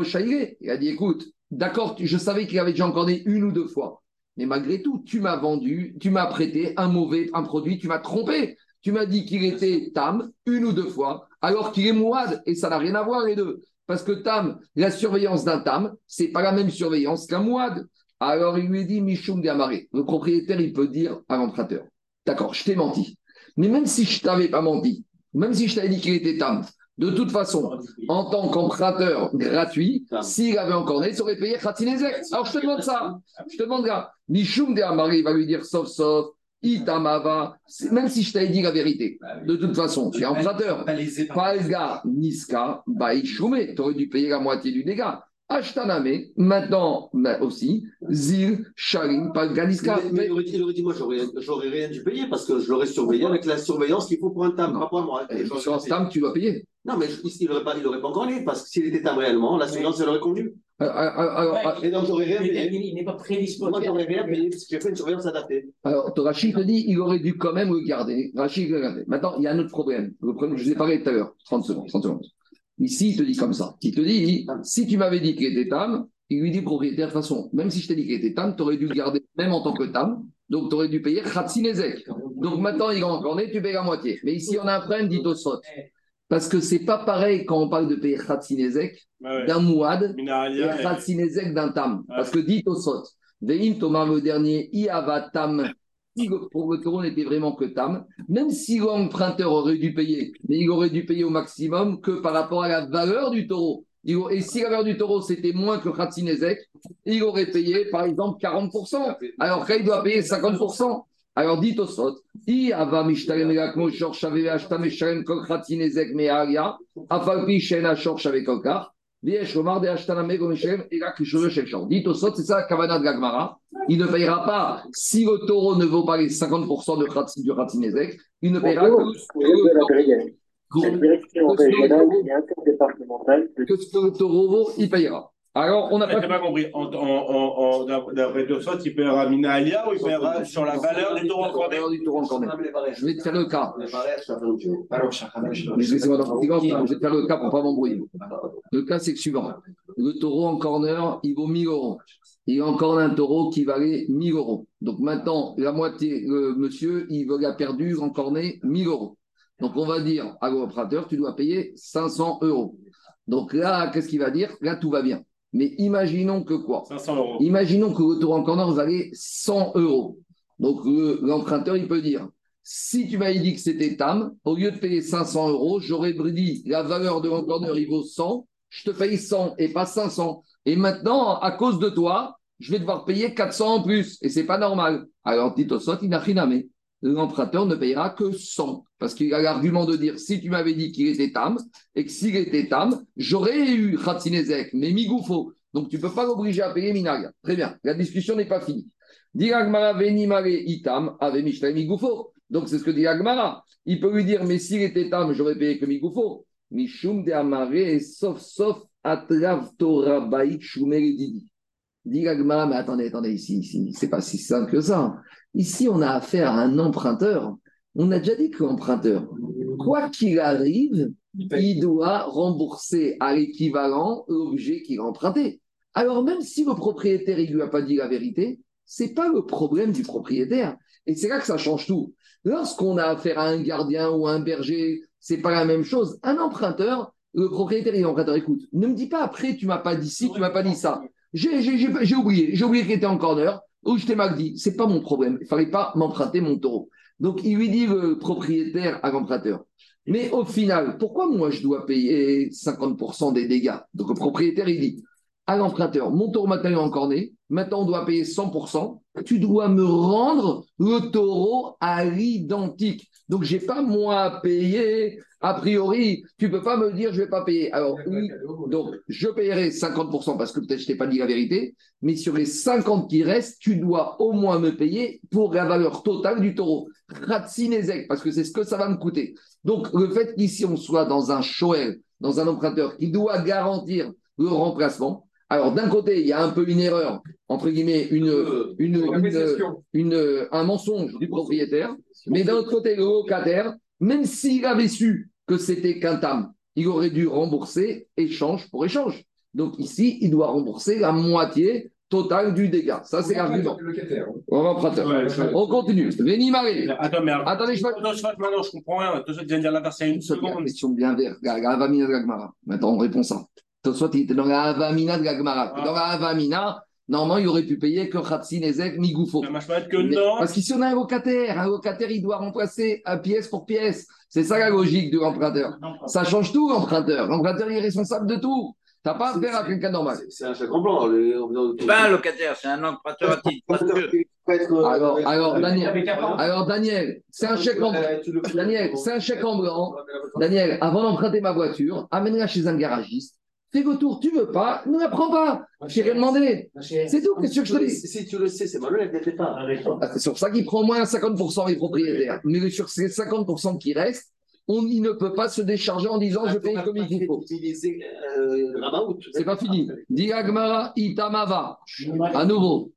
Il a dit écoute, d'accord, je savais qu'il avait déjà encorné une ou deux fois. Mais malgré tout, tu m'as vendu, tu m'as prêté un mauvais produit, tu m'as trompé. Tu m'as dit qu'il était tam une ou deux fois, alors qu'il est mouad, et ça n'a rien à voir les deux. Parce que tam, la surveillance d'un tam, c'est pas la même surveillance qu'un mouad. Alors il lui dit Michoum Gamaré. Le propriétaire, il peut dire à l'emprunteur D'accord, je t'ai menti. Mais même si je t'avais pas menti, même si je t'avais dit qu'il était tam, de toute façon, en tant qu'emprunteur gratuit, s'il avait encore né, il aurait payé Khatinezek. Alors je te demande ça. Je te demande là. Michoum de Amari va lui dire sauf sauf. Itamava, même si je t'avais dit la vérité, de toute façon, tu es emprunteur. Palga, Niska, Baïchoumé, tu aurais dû payer la moitié du dégât. Ashtaname, maintenant aussi, Zil, Sharim, Palganiska. Mais, mais il, aurait dit, il, aurait dit, moi, j'aurais rien dû payer parce que je l'aurais surveillé avec la surveillance qu'il faut pour un TAM, rapport à moi. Et sur TAM, tu dois payer. Non, mais il n'aurait pas, pas encore parce que s'il était TAM réellement, la surveillance, elle aurait convenu. Alors, alors, et donc, j'aurais rien payé. Il, n'est pas prédisposé. Moi, j'aurais rien payé parce que j'ai fait une surveillance adaptée. Alors, Rachid te dit il aurait dû quand même le garder. Rachid, regardez. Maintenant, il y a un autre problème. Le problème, je vous ai parlé tout à l'heure. 30 secondes. 30 secondes. Ici, il te dit comme ça. Il te dit, si tu m'avais dit qu'il était tam, il lui dit propriétaire, de toute façon, même si je t'ai dit qu'il était tam, tu aurais dû le garder même en tant que tam. Donc, tu aurais dû payer Khatsinezek. Donc, maintenant, il est encore tu payes la moitié. Mais ici, on a un problème, dit Tosot. Parce que c'est pas pareil quand on parle de payer Khatsinezek d'un Mouad et Khatsinezek d'un Tam. Parce que dit Tosot, Veim Thomas le dernier, Iava Tam si le taureau n'était vraiment que tam, même si l'emprunteur aurait dû payer, mais il aurait dû payer au maximum que par rapport à la valeur du taureau. Et si la valeur du taureau c'était moins que Khatsinezek, il aurait payé par exemple 40%, alors qu'il doit payer 50%. Alors dit au sot, i ava mishtalem elakmo shor shave ashtam meshalem kol Khatsinezek me'aria, afalpi shena shor shave kolkar, viesh omar de ashtaname go meshalem elak shove shel shor. Dit au sot, c'est ça la kavana de Gagmara il ne payera pas, si le taureau ne vaut pas les 50% de khatsi, du Khatinezek, il ne payera que, ce que le taureau vaut, il payera. Alors, on n'a pas, pas compris. D'après Tosot, il paiera Mina Alia ou il paiera sur la valeur du taureau encordé Je vais te faire le cas. Je vais te faire le cas pour ne pas m'embrouiller. Le cas, c'est le suivant. Le taureau en corner, il vaut 1000 euros il a encore un taureau qui valait 1000 euros. Donc maintenant, la moitié, le monsieur, il veut a perdu, encorné 1000 euros. Donc on va dire à l'opérateur, tu dois payer 500 euros. Donc là, qu'est-ce qu'il va dire? Là, tout va bien. Mais imaginons que quoi 500 euros. Imaginons que le taureau en corner valait 100 euros. Donc l'emprunteur, il peut dire si tu m'avais dit que c'était TAM, au lieu de payer 500 euros, j'aurais dit la valeur de l'encorneur, il vaut 100, je te paye 100 et pas 500. Et maintenant, à cause de toi, je vais devoir payer 400 en plus, et c'est pas normal. Alors, dit soit il n'a rien L'emprunteur ne payera que 100, parce qu'il a l'argument de dire si tu m'avais dit qu'il était tam, et que s'il était tam, j'aurais eu Khatsinezek, mais Migoufo. Donc, tu ne peux pas l'obliger à payer Minaga. Très bien, la discussion n'est pas finie. itam Donc, c'est ce que dit Agmara. Il peut lui dire, mais s'il était tam, j'aurais payé que Migoufo. Mishum de Amare, sauf, sauf, Atrav Torah Didi. Dit mais attendez, attendez, ici, ici, c'est pas si simple que ça. Ici, on a affaire à un emprunteur. On a déjà dit que l'emprunteur, quoi qu'il arrive, il doit rembourser à l'équivalent l'objet qu'il a emprunté. Alors, même si le propriétaire ne lui a pas dit la vérité, c'est pas le problème du propriétaire. Et c'est là que ça change tout. Lorsqu'on a affaire à un gardien ou à un berger, c'est pas la même chose. Un emprunteur, le propriétaire et l'emprunteur, écoute, ne me dis pas après, tu m'as pas dit ci, tu m'as pas dit ça. J'ai oublié, j'ai oublié qu'il était en corner, ou je t'ai mal dit, c'est pas mon problème, il fallait pas m'emprunter mon taureau. Donc il lui dit le propriétaire à l'emprunteur. Mais au final, pourquoi moi je dois payer 50% des dégâts? Donc le propriétaire il dit à l'emprunteur, mon taureau maintenant en corné, maintenant on doit payer 100%, tu dois me rendre le taureau à l'identique. Donc j'ai pas moi à payer a priori, tu ne peux pas me dire je ne vais pas payer. Alors, oui, donc je paierai 50% parce que peut-être je t'ai pas dit la vérité, mais sur les 50 qui restent, tu dois au moins me payer pour la valeur totale du taureau. Ratsinezek, parce que c'est ce que ça va me coûter. Donc, le fait qu'ici on soit dans un shoel, dans un emprunteur qui doit garantir le remplacement, alors, d'un côté, il y a un peu une erreur, entre guillemets, une, une, une, un mensonge du propriétaire, mais d'un autre côté, le locataire, même s'il avait su que c'était qu'un tam, il aurait dû rembourser échange pour échange. Donc ici, il doit rembourser la moitié totale du dégât. Ça, c'est l'argument. On continue. Veni Attends, mais attendez, je maintenant, je comprends rien. Tu viens de dire la c'est une seconde. question bien verte. Maintenant, on répond ça. Soit il était dans la Avamina de Gagmara. Dans la Avamina, Normalement, il aurait pu payer que Khatsin Ezek Migoufo. Parce qu'ici, on a un locataire. Un locataire, il doit remplacer pièce pour pièce. C'est ça la logique de l'emprunteur. Ça change tout, l'emprunteur. L'emprunteur, il est responsable de tout. Tu n'as pas affaire à quelqu'un normal. C'est un chèque en blanc. C'est pas un locataire, c'est un emprunteur à titre. Alors, alors, Daniel, alors, Daniel, c'est un chèque en blanc. Daniel, c'est un chèque en blanc. Daniel, avant d'emprunter ma voiture, amène-la chez un garagiste fais vos tours, tu veux pas, ne la prends pas. J'ai rien demandé. C'est tout, qu'est-ce que je te dis? Si tu le sais, c'est malhonnête, n'était pas. Ah, c'est sur ça qu'il prend moins 50% des propriétaires. [LAUGHS] Mais sur ces 50% qui restent, on, il ne peut pas se décharger en disant je paye comme il faut. C'est pas fini. Diagmara itamava. À nouveau,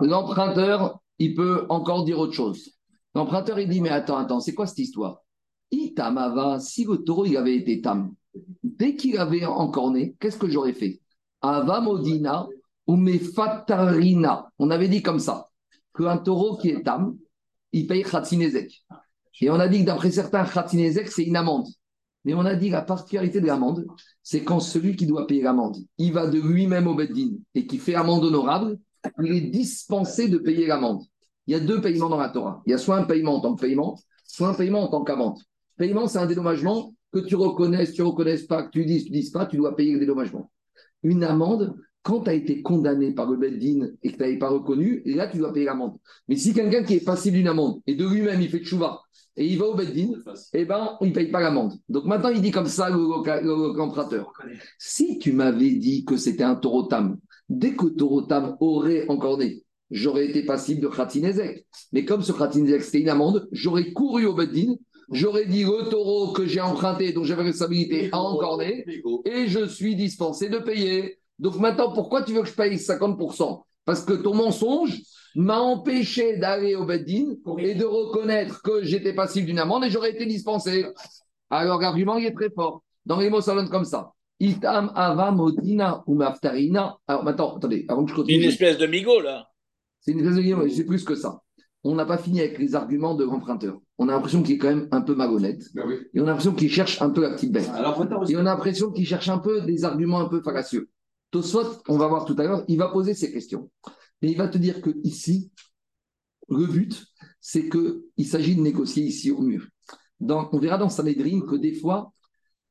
l'emprunteur, il peut encore dire autre chose. L'emprunteur, il dit mais attends, attends, c'est quoi cette histoire? Itamava, si le taureau il avait été tam, dès qu'il avait encorné, qu'est-ce que j'aurais fait? Avamodina ou Mefatarina. On avait dit comme ça qu'un taureau qui est tam, il paye Khatsinezek. Et on a dit que d'après certains, Khatsinezek, c'est une amende. Mais on a dit la particularité de l'amende, c'est quand celui qui doit payer l'amende, il va de lui-même au Beddin et qui fait amende honorable, il est dispensé de payer l'amende. Il y a deux paiements dans la Torah. Il y a soit un paiement en tant que paiement, soit un paiement en tant qu'amende. Paiement, c'est un dédommagement que tu reconnaisses, tu ne reconnaisses pas, que tu dises, tu ne dises pas, tu dois payer le dédommagement. Une amende, quand tu as été condamné par le Beddin et que tu n'avais pas reconnu, et là, tu dois payer l'amende. Mais si quelqu'un qui est passible d'une amende et de lui-même, il fait tchouva et il va au Beddin, eh ben, il ne paye pas l'amende. Donc maintenant, il dit comme ça, l'emprunteur. Si tu m'avais dit que c'était un taurotam, dès que taurotam aurait encorné, j'aurais été passible de Khatinezek. Mais comme ce Khatinezek, c'était une amende, j'aurais couru au Beddin j'aurais dit le taureau que j'ai emprunté, dont j'avais responsabilité, à encorné, et je suis dispensé de payer. Donc maintenant, pourquoi tu veux que je paye 50% Parce que ton mensonge m'a empêché d'aller au Beddin et de reconnaître que j'étais passible d'une amende et j'aurais été dispensé. Alors l'argument, il est très fort. Dans les mots, ça donne comme ça. Itam ava modina ou maftarina. Alors maintenant, attendez, avant que je continue. Une espèce de migo, là. C'est une espèce de migo, c'est plus que ça on n'a pas fini avec les arguments de l'emprunteur. On a l'impression qu'il est quand même un peu malhonnête. Ben et on a l'impression qu'il cherche un peu la petite bête. et on a l'impression qu'il cherche un peu des arguments un peu fallacieux. Tosfot, on va voir tout à l'heure, il va poser ces questions. Et il va te dire que ici, le but, c'est qu'il s'agit de négocier ici au mur. on verra dans Sanhedrin que des fois,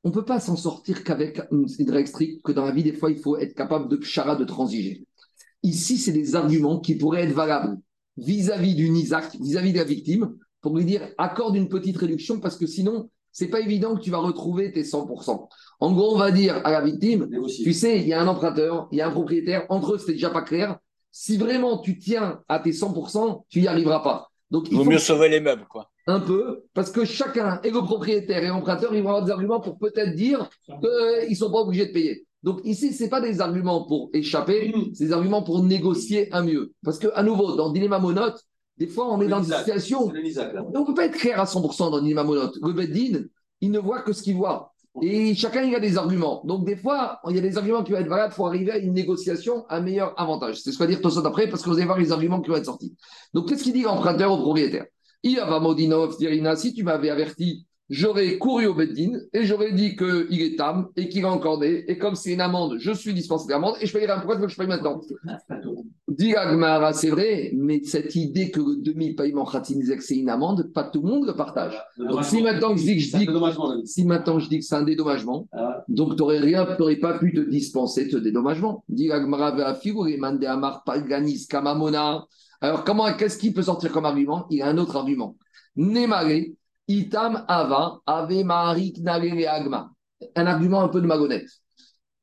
on ne peut pas s'en sortir qu'avec une règle stricte, que dans la vie, des fois, il faut être capable de chara, de transiger. Ici, c'est des arguments qui pourraient être valables vis-à-vis du Isaac, vis-à-vis de la victime, pour lui dire accorde une petite réduction parce que sinon, c'est pas évident que tu vas retrouver tes 100%. En gros, on va dire à la victime, tu sais, il y a un emprunteur, il y a un propriétaire, entre eux, c'était déjà pas clair. Si vraiment tu tiens à tes 100%, tu n'y arriveras pas. Donc, il vaut mieux sauver les meubles, quoi. Un peu, parce que chacun, et le propriétaire et l'emprunteur, ils vont avoir des arguments pour peut-être dire qu'ils ne sont pas obligés de payer. Donc ici, ce n'est pas des arguments pour échapper, mm. c'est des arguments pour négocier un mieux. Parce qu'à nouveau, dans Dilemma Monote, des fois, on est dans une situation. on ne peut pas être clair à 100% dans Dilemma Monote. Le Beddin, il ne voit que ce qu'il voit. Et chacun, il a des arguments. Donc, des fois, il y a des arguments qui vont être valables pour arriver à une négociation à meilleur avantage. C'est ce qu'on va dire tout ça après, parce que vous allez voir les arguments qui vont être sortis. Donc, qu'est-ce qu'il dit l'emprunteur au propriétaire? Il va Modinov, si tu m'avais averti j'aurais couru au Beddin et j'aurais dit qu'il est tam et qu'il est encordé. Et comme c'est une amende, je suis dispensé d'amende et je payerai. Pourquoi tu veux que je paye maintenant Dit Agmara, c'est vrai, mais cette idée que le demi-paiement Khatinizek, c'est une amende, pas tout le monde le partage. Donc si maintenant je dis que je dis, si maintenant je dis que c'est un dédommagement, ah. donc tu n'aurais rien, tu n'aurais pas pu te dispenser de ce dédommagement. Dit Agmara, mande Amar Palganis Kamamona. Alors comment, qu'est-ce qui peut sortir comme argument? Il y a un autre argument. Némaré, Itam Ava, Ave Maharik Agma. Un argument un peu de magonnette.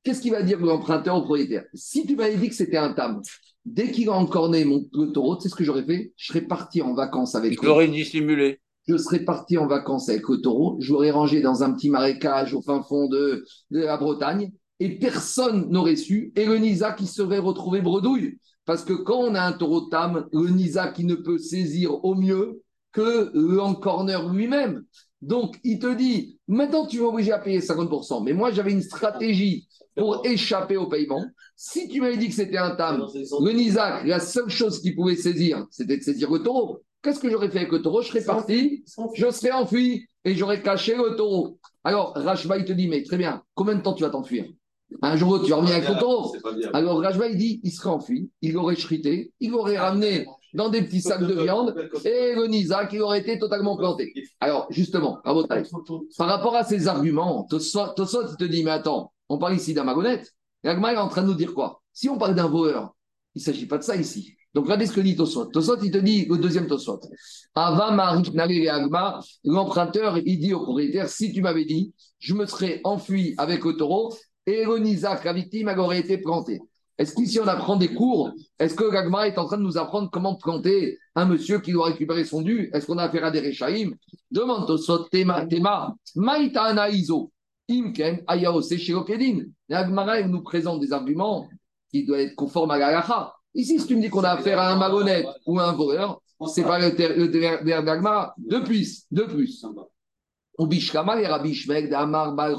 Qu'est-ce qu'il va dire l'emprunteur au propriétaire? Si tu m'avais dit que c'était un tam, dès qu'il a encorné mon taureau, tu sais ce que j'aurais fait? Je serais parti en vacances avec lui. l'aurais dissimulé. Je serais parti en vacances avec le taureau, je l'aurais rangé dans un petit marécage au fin fond de, la Bretagne, et personne n'aurait su, et le Nisa qui serait retrouvé bredouille. Parce que quand on a un taureau tam, le Nisa qui ne peut saisir au mieux que l'encorneur lui-même. Donc, il te dit, maintenant tu m'obliges à payer 50%, mais moi j'avais une stratégie pour échapper au paiement. Si tu m'avais dit que c'était un tam, le Nizak, la seule chose qu'il pouvait saisir, c'était de saisir le taureau. Qu'est-ce que j'aurais fait avec le taureau? Je serais parti, je serais enfui et j'aurais caché le taureau. Alors, Rachba, il te dit, mais très bien, combien de temps tu vas t'enfuir? Un jour, tu vas revenir avec le taureau. Alors, Rachba, il dit, il serait enfui, il aurait chrité, il aurait ramené dans des petits sacs de viande et le qui aurait été totalement planté. Alors, justement, par rapport à ces arguments, Tosot, te dit, mais attends, on parle ici d'un magonnette. Agma est en train de nous dire quoi? Si on parle d'un voleur, il ne s'agit pas de ça ici. Donc, regardez ce que dit Tosot. Tosot, il te dit, le deuxième Tosot, Ava Agma, l'emprunteur, il dit au propriétaire, si tu m'avais dit, je me serais enfui avec le taureau et le la victime, aurait été plantée. Est-ce qu'ici on apprend des cours? Est-ce que Gagma est en train de nous apprendre comment planter un monsieur qui doit récupérer son dû? Est-ce qu'on a affaire à des Rechaïm? Demande au Tema, Tema, Maïtana Iso, Imken, Ayaose, Shirokedin. Gagmara nous présente des arguments qui doivent être conformes à la Ici, si tu me dis qu'on a affaire à un malhonnête ou à un voleur, c'est pas le terme d'Agmara. De plus, de plus. Ubishkama et Rabbi Shmek, de Amar Bal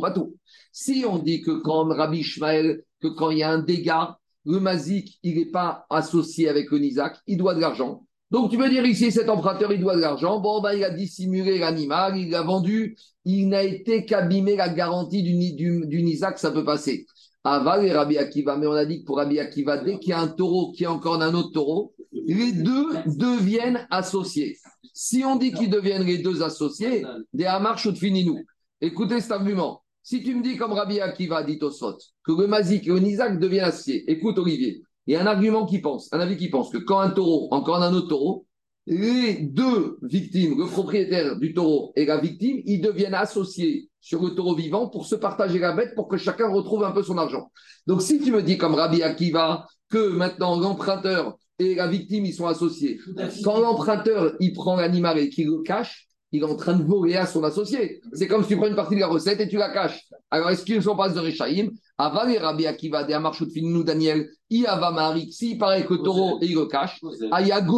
Patou. Si on dit que quand Rabbi Shmael, que quand il y a un dégât, le mazik, il n'est pas associé avec le nizak, il doit de l'argent. Donc tu veux dire ici, cet emprunteur, il doit de l'argent. Bon, ben, il a dissimulé l'animal, il l'a vendu, il n'a été qu'abîmer la garantie du, du, du ça peut passer. Aval et Rabbi Akiva. Mais on a dit que pour Rabbi Akiva, dès qu'il y a un taureau qui est encore un autre taureau, les deux deviennent associés. Si on dit qu'ils deviennent les deux associés, des Hamarch ou de nous. Écoutez cet argument. Si tu me dis comme Rabbi Akiva dit au Sot, que le Mazik et le deviennent associés, écoute Olivier, il y a un argument qui pense, un avis qui pense que quand un taureau, encore un autre taureau, les deux victimes, le propriétaire du taureau et la victime, ils deviennent associés sur le taureau vivant pour se partager la bête pour que chacun retrouve un peu son argent. Donc si tu me dis comme Rabbi Akiva que maintenant l'emprunteur et la victime ils sont associés, quand l'emprunteur il prend l'animal et qu'il le cache, il est en train de voler à son associé. C'est comme si tu prends une partie de la recette et tu la caches. Alors est-ce qu'ils sont pas de Rechaïm Ava les Rabbi Akiva de Amarchut nous Daniel, Iava Marik, s'il paraît que le taureau et il le cache,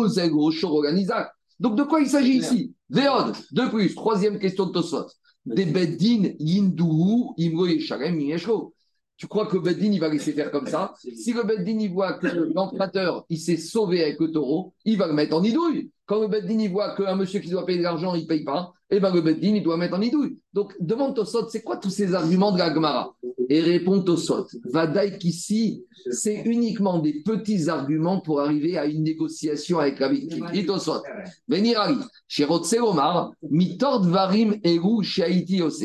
Zego Shoroganizak. Donc de quoi il s'agit ici? Véod, de plus, troisième question de Tosot des Beddin Yindou Imro Yesharem Tu crois que Beddin il va laisser faire comme ça? Si le Beddin il voit que l'emprunteur il s'est sauvé avec le taureau, il va le mettre en idouille. Quand le Beddin il voit qu'un monsieur qui doit payer de l'argent il ne paye pas, eh ben le Beddin il doit mettre en idouille. Donc demande Tosot, c'est quoi tous ces arguments de la Gemara? Et répond Tosot, Vadaï qu'ici, c'est uniquement des petits arguments pour arriver à une négociation avec la victime. Et Tosot, Venirali, chez Omar, Mitord Varim Eru Haïti Ose.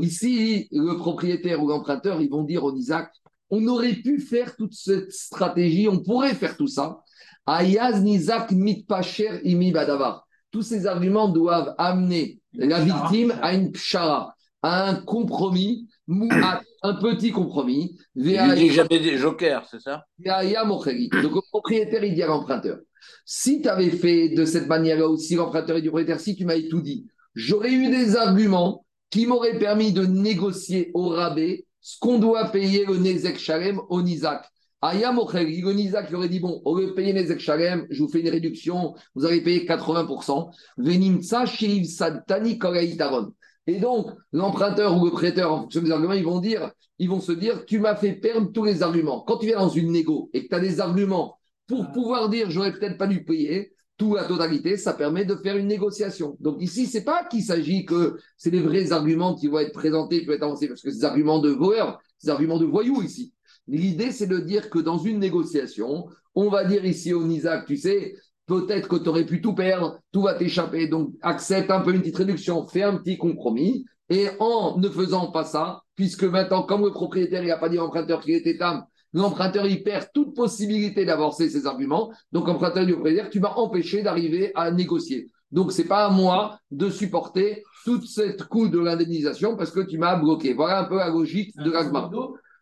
Ici, le propriétaire ou l'emprunteur, ils vont dire au Isaac, on aurait pu faire toute cette stratégie, on pourrait faire tout ça. Ayaz Nizak Mitpacher Imi Badavar. Tous ces arguments doivent amener la victime à une pshara, à un compromis, un petit compromis. Il dit jamais des jokers, c'est ça? Donc le propriétaire, il dit à l'emprunteur, si tu avais fait de cette manière-là aussi, l'emprunteur et du propriétaire, si tu m'avais tout dit, j'aurais eu des arguments qui m'auraient permis de négocier au rabais ce qu'on doit payer le Nezek Shalem au Nizak. Ayam le Nizak aurait dit Bon, au lieu de payer Nezek Shalem, je vous fais une réduction, vous allez payer 80%. Venimtsa Shiv Sadtani Koraitaron. Et donc, l'emprunteur ou le prêteur, en fonction des arguments, ils vont dire, ils vont se dire, tu m'as fait perdre tous les arguments. Quand tu viens dans une négo et que tu as des arguments pour pouvoir dire, j'aurais peut-être pas dû payer, tout la totalité, ça permet de faire une négociation. Donc ici, c'est pas qu'il s'agit que c'est les vrais arguments qui vont être présentés, qui vont être avancés, parce que c'est des arguments de voleurs, des arguments de voyous ici. L'idée, c'est de dire que dans une négociation, on va dire ici au NISAC, tu sais, peut-être que tu aurais pu tout perdre, tout va t'échapper, donc accepte un peu une petite réduction, fais un petit compromis, et en ne faisant pas ça, puisque maintenant, comme le propriétaire n'a pas dit à l'emprunteur qu'il était âme, l'emprunteur il perd toute possibilité d'avancer ses arguments, donc l'emprunteur lui dire tu m'as empêché d'arriver à négocier. Donc c'est pas à moi de supporter toute cette coût de l'indemnisation parce que tu m'as bloqué. Voilà un peu la logique de l'agma.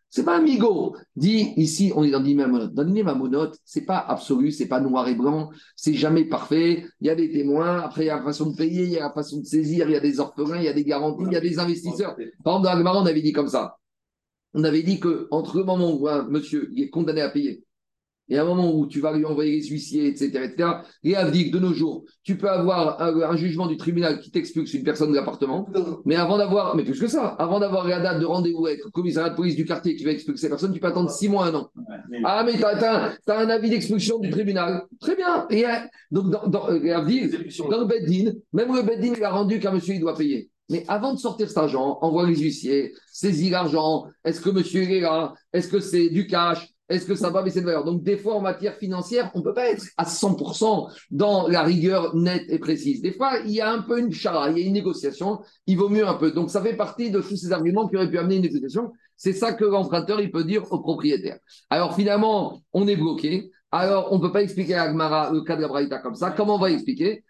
C'est pas un migo. Dit ici, on est dans l'imam Dans l'imam c'est pas absolu, c'est pas noir et blanc, c'est jamais parfait. Il y a des témoins, après il y a la façon de payer, il y a la façon de saisir, il y a des orphelins, il y a des garanties, il y a des investisseurs. Par exemple, dans on avait dit comme ça. On avait dit que entre le moment où un monsieur est condamné à payer et un moment où tu vas lui envoyer les huissiers, etc., etc., et à dire de nos jours, tu peux avoir un, jugement du tribunal qui t'explique une personne de l'appartement, mais avant d'avoir, mais plus que ça, avant d'avoir la date de rendez-vous avec le commissariat de police du quartier qui va expulser cette personne, tu peux attendre six mois, un an. Ah, mais tu as, un avis d'expulsion du tribunal. Très bien. Et, donc, dans, dans, euh, dans le Beddin, même le Beddin, il a rendu qu'un monsieur, il doit payer. Mais avant de sortir cet argent, envoie les huissiers, saisis l'argent, est-ce que monsieur est là? Est-ce que c'est du cash? Est-ce que ça va baisser de valeur Donc, des fois, en matière financière, on ne peut pas être à 100% dans la rigueur nette et précise. Des fois, il y a un peu une chara, il y a une négociation, il vaut mieux un peu. Donc, ça fait partie de tous ces arguments qui auraient pu amener une négociation. C'est ça que l'emprunteur, il peut dire au propriétaire. Alors, finalement, on est bloqué. Alors, on ne peut pas expliquer à Agmara le cas de la Braïta comme ça. Comment on va expliquer?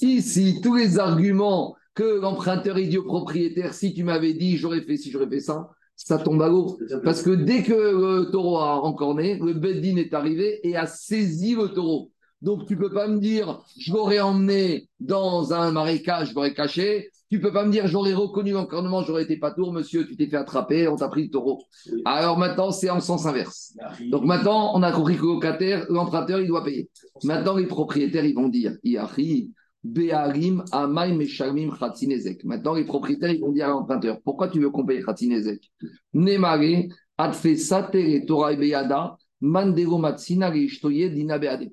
Ici, tous les arguments que l'emprunteur au propriétaire, si tu m'avais dit, j'aurais fait si j'aurais fait ça, ça tombe à l'eau. Parce que dès que le taureau a encorné, le beddin est arrivé et a saisi le taureau. Donc tu peux pas me dire, je l'aurais emmené dans un marécage, je l'aurais caché. Tu peux pas me dire, j'aurais reconnu l'encornement, j'aurais été pas tour, monsieur, tu t'es fait attraper, on t'a pris le taureau. Alors maintenant, c'est en sens inverse. Donc maintenant, on a compris que le l'emprunteur, il doit payer. Maintenant, les propriétaires, ils vont dire, Be'arim, Amay, Meshalmim, Khatsinezek. Maintenant, les propriétaires, ils vont dire à l'emprunteur Pourquoi tu veux qu'on paye Khatsinezek Nemare, Torah Beyada, Mandero Matsina, Ishtoye, Dina Beade.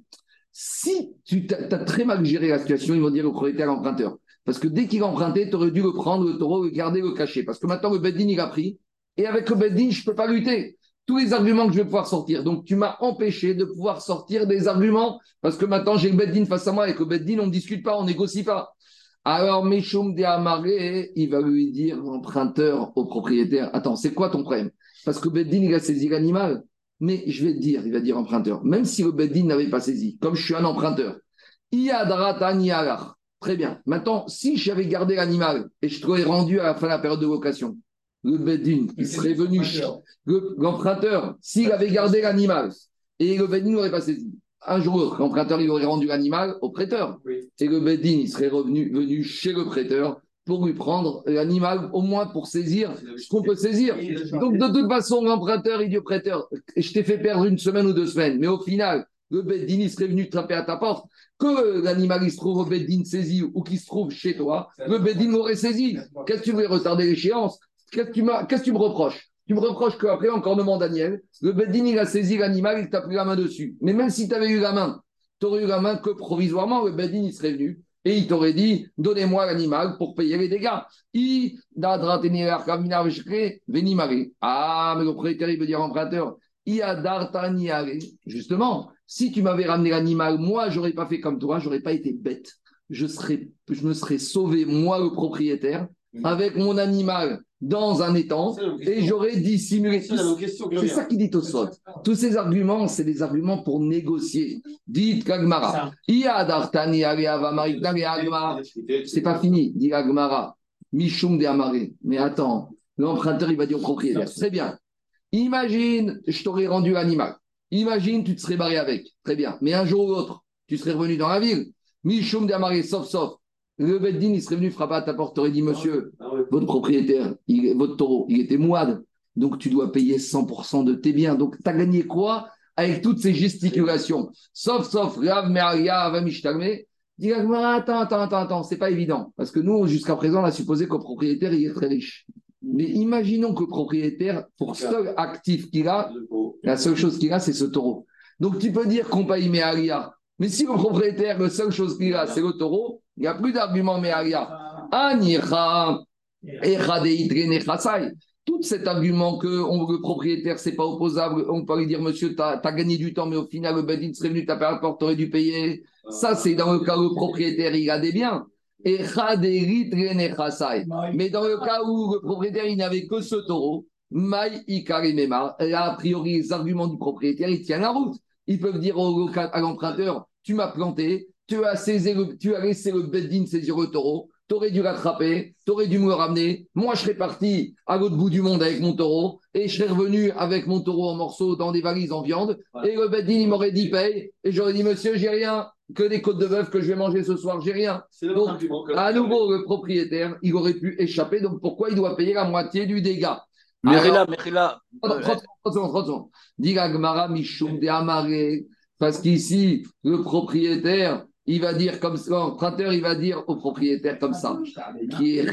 Si tu as, très mal géré la situation, ils vont dire au propriétaire à l'emprunteur. Parce que dès qu'il a emprunté, tu aurais dû le prendre, le taureau, le garder, le cacher. Parce que maintenant, le Beddin, il a pris. Et avec le Beddin, je ne peux pas lutter tous les arguments que je vais pouvoir sortir. Donc, tu m'as empêché de pouvoir sortir des arguments parce que maintenant, j'ai le Beddin face à moi et que Beddin, on ne discute pas, on négocie pas. Alors, Meshum de Amaré, il va lui dire, l'emprunteur au propriétaire, attends, c'est quoi ton problème? Parce que Beddin, il a saisi l'animal. Mais je vais te dire, il va dire emprunteur, même si le Beddin n'avait pas saisi, comme je suis un emprunteur, Très bien. Maintenant, si j'avais gardé l'animal et je te rendu à la fin de la période de location, le Bedin, il serait venu, l'emprunteur, s'il avait gardé l'animal. Et le Bedin n'aurait pas saisi, un jour, l'emprunteur, il aurait rendu l'animal au prêteur. Et le Bedin, il serait revenu, venu chez le prêteur pour lui prendre l'animal, au moins pour saisir ce qu'on peut saisir. Donc, de toute façon, l'emprunteur, il dit au prêteur, je t'ai fait perdre une semaine ou deux semaines, mais au final, le Bedin, il serait venu taper à ta porte, que l'animal se trouve au Bedin saisi ou qu'il se trouve chez toi, le Bedin l'aurait saisi. Qu'est-ce que tu voulais retarder l'échéance? Qu'est-ce que tu me reproches? Tu me reproches qu'après demande Daniel, le Beddin, il a saisi l'animal, il t'a pris la main dessus. Mais même si tu avais eu la main, tu aurais eu la main que provisoirement, le Beddin, il serait venu et il t'aurait dit Donnez-moi l'animal pour payer les dégâts. Ah, mais le propriétaire, il veut dire emprunteur Justement, si tu m'avais ramené l'animal, moi, j'aurais pas fait comme toi, j'aurais pas été bête. Je me serais sauvé, moi, le propriétaire, avec mon animal dans un étang et j'aurais dissimulé. C'est ça qui dit au sot. Tous ces arguments, c'est des arguments pour négocier. Dites Kagmara. C'est pas fini, dit Kagmara. Michum de Amare. Mais attends, l'emprunteur, il va dire au propriétaire. Très bien. Imagine, je t'aurais rendu l'animal. Imagine, tu te serais barré avec. Très bien. Mais un jour ou l'autre, tu serais revenu dans la ville. Michum de Amare, sauf, sauf. Le Beddin, il serait venu frapper à ta porte, aurait dit Monsieur, ah ah votre propriétaire, votre taureau, il était mouade, donc tu dois payer 100% de tes biens. Donc, tu as gagné quoi avec toutes ces gesticulations? Sauf, sauf, Rav Me'aria, Vamishtalme. Dis attends, attends, attends, attends, c'est pas évident. Parce que nous, jusqu'à présent, on a supposé qu'au propriétaire, il est très riche. Mais imaginons que le propriétaire, pour seul actif qu'il a, la seule chose qu'il a, c'est ce taureau. Donc, tu peux dire qu'on paye. Mais si le propriétaire, la seule chose qu'il a, c'est le taureau, il n'y a plus d'argument Me'aria. Anira, tout cet argument que le propriétaire, c'est pas opposable, on peut lui dire, monsieur, tu as, gagné du temps, mais au final, le badin serait venu taper à la porte, tu aurais dû payer. Ça, c'est dans le cas où le propriétaire, il a des biens. Mais dans le cas où le propriétaire, il n'avait que ce taureau, Maï Là, a priori, les arguments du propriétaire, ils tiennent la route. Ils peuvent dire à l'emprunteur, tu m'as planté, tu as, saisi tu as laissé le bedin saisir le taureau, tu aurais dû l'attraper, tu aurais dû me ramener. Moi, je serais parti à l'autre bout du monde avec mon taureau et je serais revenu avec mon taureau en morceaux dans des valises en viande. Et le bedin, il m'aurait dit paye. Et j'aurais dit, monsieur, j'ai rien que des côtes de bœuf que je vais manger ce soir, j'ai rien. Donc, à nouveau, le propriétaire, il aurait pu échapper. Donc, pourquoi il doit payer la moitié du dégât? Merila, Merila. 30 secondes, 30 secondes. Gmara Mishum de Amare. Parce qu'ici, le propriétaire, il va dire comme ça, l'emprunteur, il va dire au propriétaire comme ça, qui est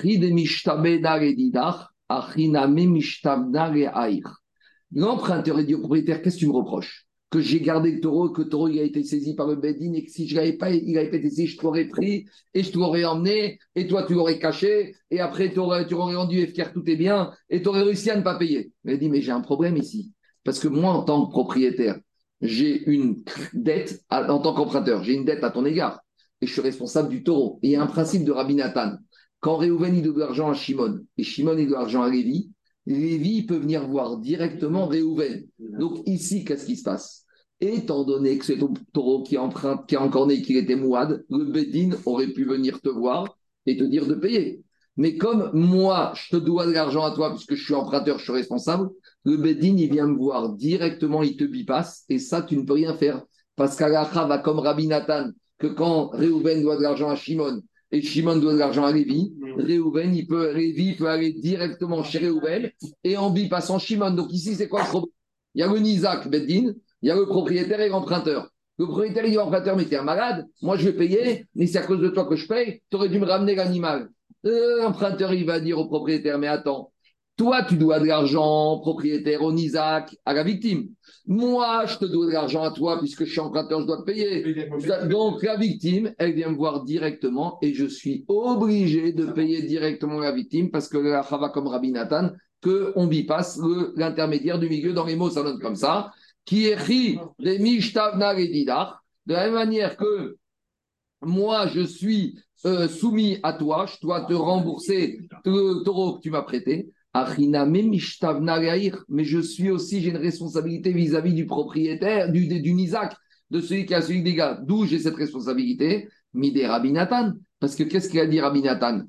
L'emprunteur, il dit au propriétaire, qu'est-ce que tu me reproches? Que j'ai gardé le taureau, que le taureau il a été saisi par le Bedin et que si je l'avais pas, il n'avait pas été saisi, je t'aurais pris et je t'aurais emmené et toi tu l'aurais caché et après tu aurais, tu aurais rendu FKR tout est bien et tu aurais réussi à ne pas payer. Il dit, mais j'ai un problème ici. Parce que moi, en tant que propriétaire, j'ai une dette en tant qu'emprunteur, j'ai une dette à ton égard et je suis responsable du taureau. Et il y a un principe de Rabbi Nathan. Quand Réhouven il doit de l'argent à Shimon et Shimon il de l'argent à Lévi, Lévi peut venir voir directement Réhouven. Donc ici, qu'est-ce qui se passe? Étant donné que c'est ton taureau qui, emprunte, qui a encore né, qu'il était mouad, le Bedin aurait pu venir te voir et te dire de payer. Mais comme moi, je te dois de l'argent à toi puisque je suis emprunteur, je suis responsable, le Bedin, il vient me voir directement, il te bypasse, et ça, tu ne peux rien faire. Parce qu'Alacha va comme Rabbi Nathan, que quand Réhouven doit de l'argent à Shimon, et Shimon doit de l'argent à Lévi. Réhouven, il peut, Lévi peut aller directement chez Réhouven, et en bypassant Shimon. Donc ici, c'est quoi le problème? Il y a le Nizak Bedin, il y a le propriétaire et l'emprunteur. Le propriétaire, il dit l'emprunteur, mais t'es un malade, moi je vais payer, mais c'est à cause de toi que je paye, tu aurais dû me ramener l'animal. L'emprunteur, il va dire au propriétaire, mais attends, toi, tu dois de l'argent propriétaire au Isaac à la victime. Moi, je te dois de l'argent à toi puisque je suis emprunteur, je dois te payer. Donc, la victime, elle vient me voir directement et je suis obligé de payer directement la victime parce que la chava comme Rabbi Nathan, qu'on bypasse l'intermédiaire du milieu. Dans les mots, ça donne comme ça. Qui écrit les Mishtavna De la même manière que moi, je suis euh, soumis à toi, je dois te rembourser le taureau que tu m'as prêté mais je suis aussi, j'ai une responsabilité vis-à-vis du propriétaire, du, du, Isaac, de celui qui a celui des gars. D'où j'ai cette responsabilité Midé Rabinatan. Parce que qu'est-ce qu'il a dit Rabinatan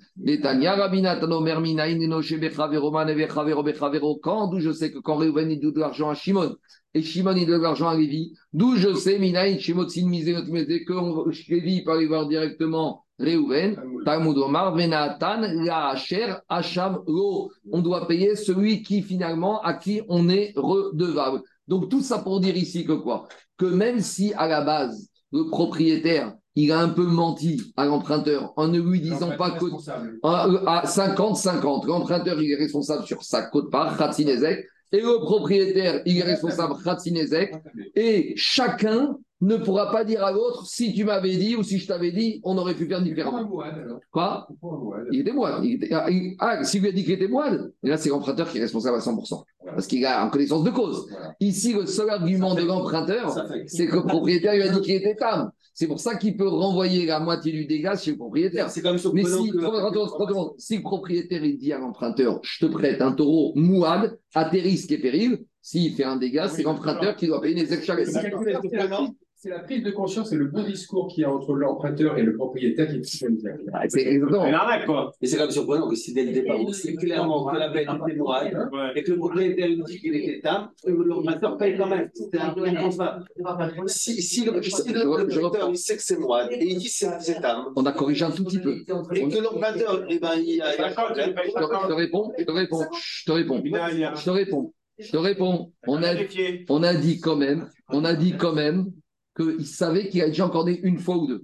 Quand D'où je sais que quand Reuven il doit de l'argent à Shimon et Shimon il doit de l'argent à Lévi, d'où je sais Minaïn Shimon que Lévi peut aller voir directement Talmud Omar, Hacham, Lo. On doit payer celui qui finalement, à qui on est redevable. Donc tout ça pour dire ici que quoi? Que même si à la base, le propriétaire, il a un peu menti à l'emprunteur en ne lui disant pas que à 50-50, l'emprunteur il est responsable sur sa cote part, Khatsinezek, et le propriétaire il est responsable Khatsinezek, et chacun ne pourra pas dire à l'autre si tu m'avais dit ou si je t'avais dit, on aurait pu faire différemment. Quoi? Il était moine. Ah, ah, s'il lui a dit qu'il était moine, là c'est l'emprunteur qui est responsable à 100%. Parce qu'il a en connaissance de cause. Ici, le seul argument de l'emprunteur, c'est que le propriétaire lui a dit qu'il était tam. C'est pour ça qu'il peut renvoyer la moitié du dégât chez le propriétaire. C'est comme Mais si, si le propriétaire il dit à l'emprunteur, je te prête un taureau mouad à tes risques et périls, s'il fait un dégât, c'est l'emprunteur qui doit payer les extra c'est la prise de conscience et le bon discours qu'il y a entre l'emprunteur et le propriétaire qui est ah, C'est exactement. C'est quoi. Et c'est quand même surprenant que si dès le départ, c'est clairement que la bête était morale et que le propriétaire lui dit qu'il était tard, l'emprunteur paye quand même. C'est un peu inconcevable. Si, si le propriétaire il sait que c'est moi et il dit que c'est tard. On a corrigé un tout petit peu. Et que l'emprunteur, eh ben, il a. Je te réponds, je te réponds, je te réponds. Je te réponds. Je te réponds. On a, on a dit quand même, on a dit quand même qu'il savait qu'il a déjà né une fois ou deux.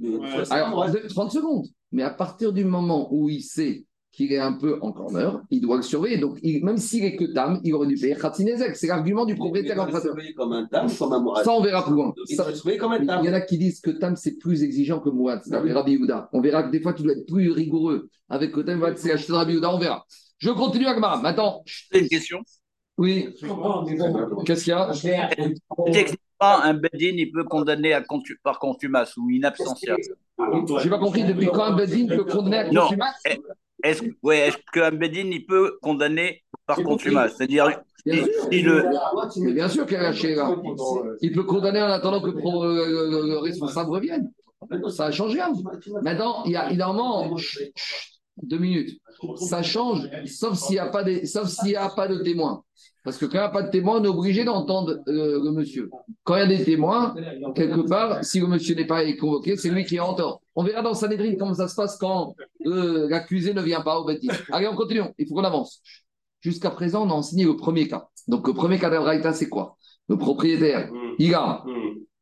Alors, 30 secondes. Mais à partir du moment où il sait qu'il est un peu en corner, il doit le surveiller. Donc, même s'il est que tam, il aurait dû payer Khatinezek. C'est l'argument du propriétaire emprunteur. comme un tam, comme un Ça, on verra plus loin. il y en a qui disent que tam, c'est plus exigeant que Mouad. C'est Rabbi Yehuda. On verra que des fois, tu dois être plus rigoureux avec que tam, c'est acheter Rabbi Yehuda. On verra. Je continue avec Maintenant. Maintenant. Une question. Oui. Qu'est-ce qu'il y a? Un Bedin, il peut condamner à par contumace ou in absentia. J'ai pas compris depuis quand un Bedin peut condamner à contumace Est-ce ouais, est qu'un Bedin, il peut condamner par contumace? C'est-à-dire, si, le... Bien sûr qu'il a lâché là. Il peut condamner en attendant que le, responsable revienne. Ça a changé. Maintenant, il y a énormément. Deux minutes. Ça change, sauf s'il n'y a, pas de, sauf s'il a pas de témoin. Parce que quand il n'y a pas de témoin, on est obligé d'entendre euh, le monsieur. Quand il y a des témoins, quelque part, si le monsieur n'est pas convoqué, c'est lui qui est en tort. On verra dans Sanhedrin comment ça se passe quand euh, l'accusé ne vient pas au bêtises. Allez, on continue. Il faut qu'on avance. Jusqu'à présent, on a enseigné le premier cas. Donc, le premier cas d'Abraïta, c'est quoi? Le propriétaire, il a,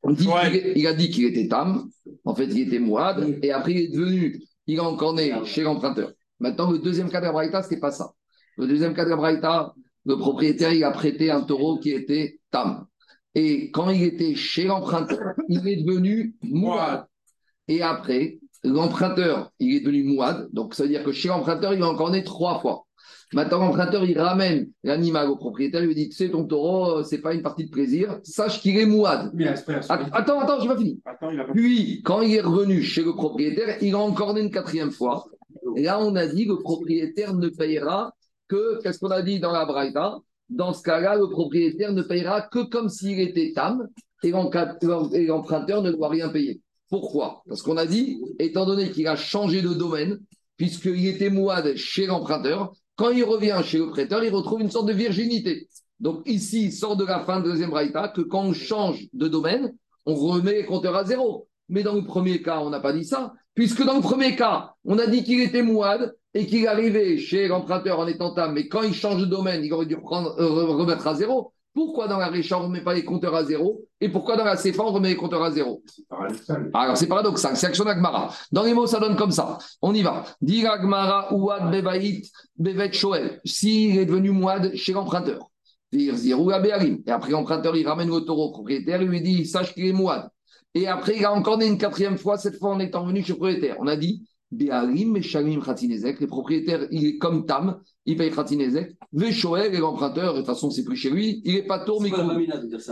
dit il, a dit qu'il était tam. En fait, il était mouad. Et après, il est devenu, il a encore né chez l'emprunteur. Maintenant, le deuxième cas d'Abraïta, ce n'est pas ça. Le deuxième cas d'Abraïta, le propriétaire, il a prêté un taureau qui était tam. Et quand il était chez l'emprunteur, il est devenu mouad. Et après, l'emprunteur, il est devenu mouad. Donc, ça veut dire que chez l'emprunteur, il a encore né trois fois. Maintenant, l'emprunteur, il ramène l'animal au propriétaire, il lui dit, tu sais, ton taureau, euh, c'est pas une partie de plaisir, sache qu'il est mouad. Attends, attends, je pas fini. Puis, quand il est revenu chez le propriétaire, il a encore né une quatrième fois. Et là, on a dit que le propriétaire ne payera que, qu'est-ce qu'on a dit dans la Braïta? Dans ce cas-là, le propriétaire ne payera que comme s'il était tam et l'emprunteur ne doit rien payer. Pourquoi? Parce qu'on a dit, étant donné qu'il a changé de domaine, puisqu'il était mouad chez l'emprunteur, quand il revient chez le prêteur, il retrouve une sorte de virginité. Donc ici, il sort de la fin de la deuxième braïta que quand on change de domaine, on remet les compteurs à zéro. Mais dans le premier cas, on n'a pas dit ça, puisque dans le premier cas, on a dit qu'il était mouad et qu'il arrivait chez l'emprunteur en étant tam, mais quand il change de domaine, il aurait dû euh, remettre à zéro. Pourquoi dans la Récha, on ne remet pas les compteurs à zéro? Et pourquoi dans la CFA, on remet les compteurs à zéro? Alors, c'est paradoxal. C'est action d'Agmara. Dans les mots, ça donne comme ça. On y va. Dit Agmara, Ouad, Bevaït, Bevet, Shoel. S'il est devenu Mouad chez l'emprunteur. Et après, l'emprunteur, il ramène le taureau au propriétaire, il lui dit Sache qu'il est Mouad. Et après, il a encore né une quatrième fois, cette fois en étant venu chez le propriétaire. On a dit Béarim et Khatinezek. Les propriétaires, il est comme Tam, il paye Khatinezek. Veshoel et l'emprunteur, de toute façon, c'est plus chez lui, il est pas tour, mais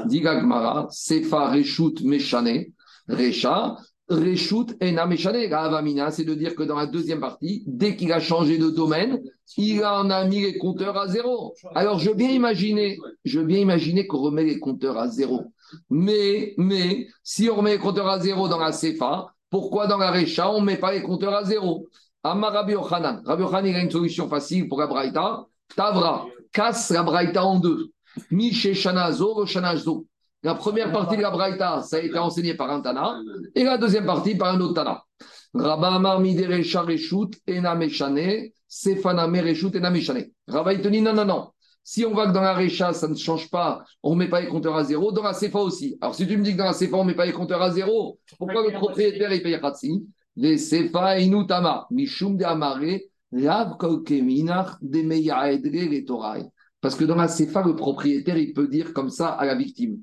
Diga Gmara, Sefa Reshut Meshane, Recha, Reshut Ena Meshane. Avamina, c'est de dire que dans la deuxième partie, dès qu'il a changé de domaine, il en a mis les compteurs à zéro. Alors, je veux bien imaginer, je veux bien imaginer qu'on remet les compteurs à zéro. Mais, mais, si on remet les compteurs à zéro dans la CFA, pourquoi dans la Récha, on ne met pas les compteurs à zéro? Amar Rabbi Ochanan. Rabbi Ochanan, il a une solution facile pour la Braïta. Tavra, casse la Braïta en deux. Miché Shanazo, Shanazo. La première partie de la Braïta, ça a été enseigné par un Tana, et la deuxième partie par un autre Tana. Rabba Amar Miderecha Reshut, Ena Meshane, Sefana Mereshut, Ena Meshane. Rabba, il te dit non, non, non. Si on voit que dans la Récha, ça ne change pas, on ne met pas les compteurs à zéro, dans la CFA aussi. Alors, si tu me dis que dans la CFA, on ne met pas les compteurs à zéro, pourquoi le propriétaire, il paye Khatsi Les CFA inutama, mishum de amare, lav kolkeminach de meyaedre les Parce que dans la CFA, le propriétaire, il peut dire comme ça à la victime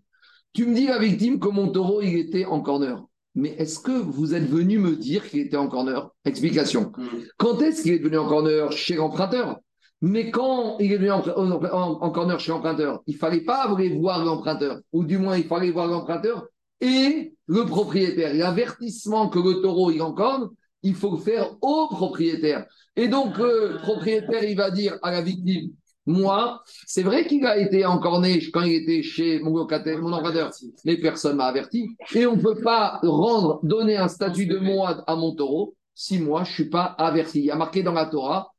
Tu me dis la victime que mon taureau, il était en corner. Mais est-ce que vous êtes venu me dire qu'il était en corner? Explication. Hmm. Quand est-ce qu'il est devenu en corner? Chez l'emprunteur. Mais quand il est venu en, chez l'emprunteur, il ne fallait pas voir l'emprunteur, ou du moins il fallait voir l'emprunteur et le propriétaire. L'avertissement que le taureau il encorne, il faut le faire au propriétaire. Et donc le propriétaire, il va dire à la victime, moi, c'est vrai qu'il a été encorné quand il était chez mon locataire, mon emprunteur, mais personne m'a averti. Et on ne peut pas rendre, donner un statut de moine à mon taureau si moi je ne suis pas averti. Il y a marqué dans la Torah,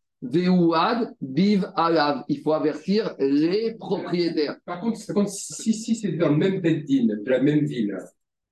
Biv Alav. Il faut avertir les propriétaires. Par contre, si, si c'est dans le même beddin, de la même ville,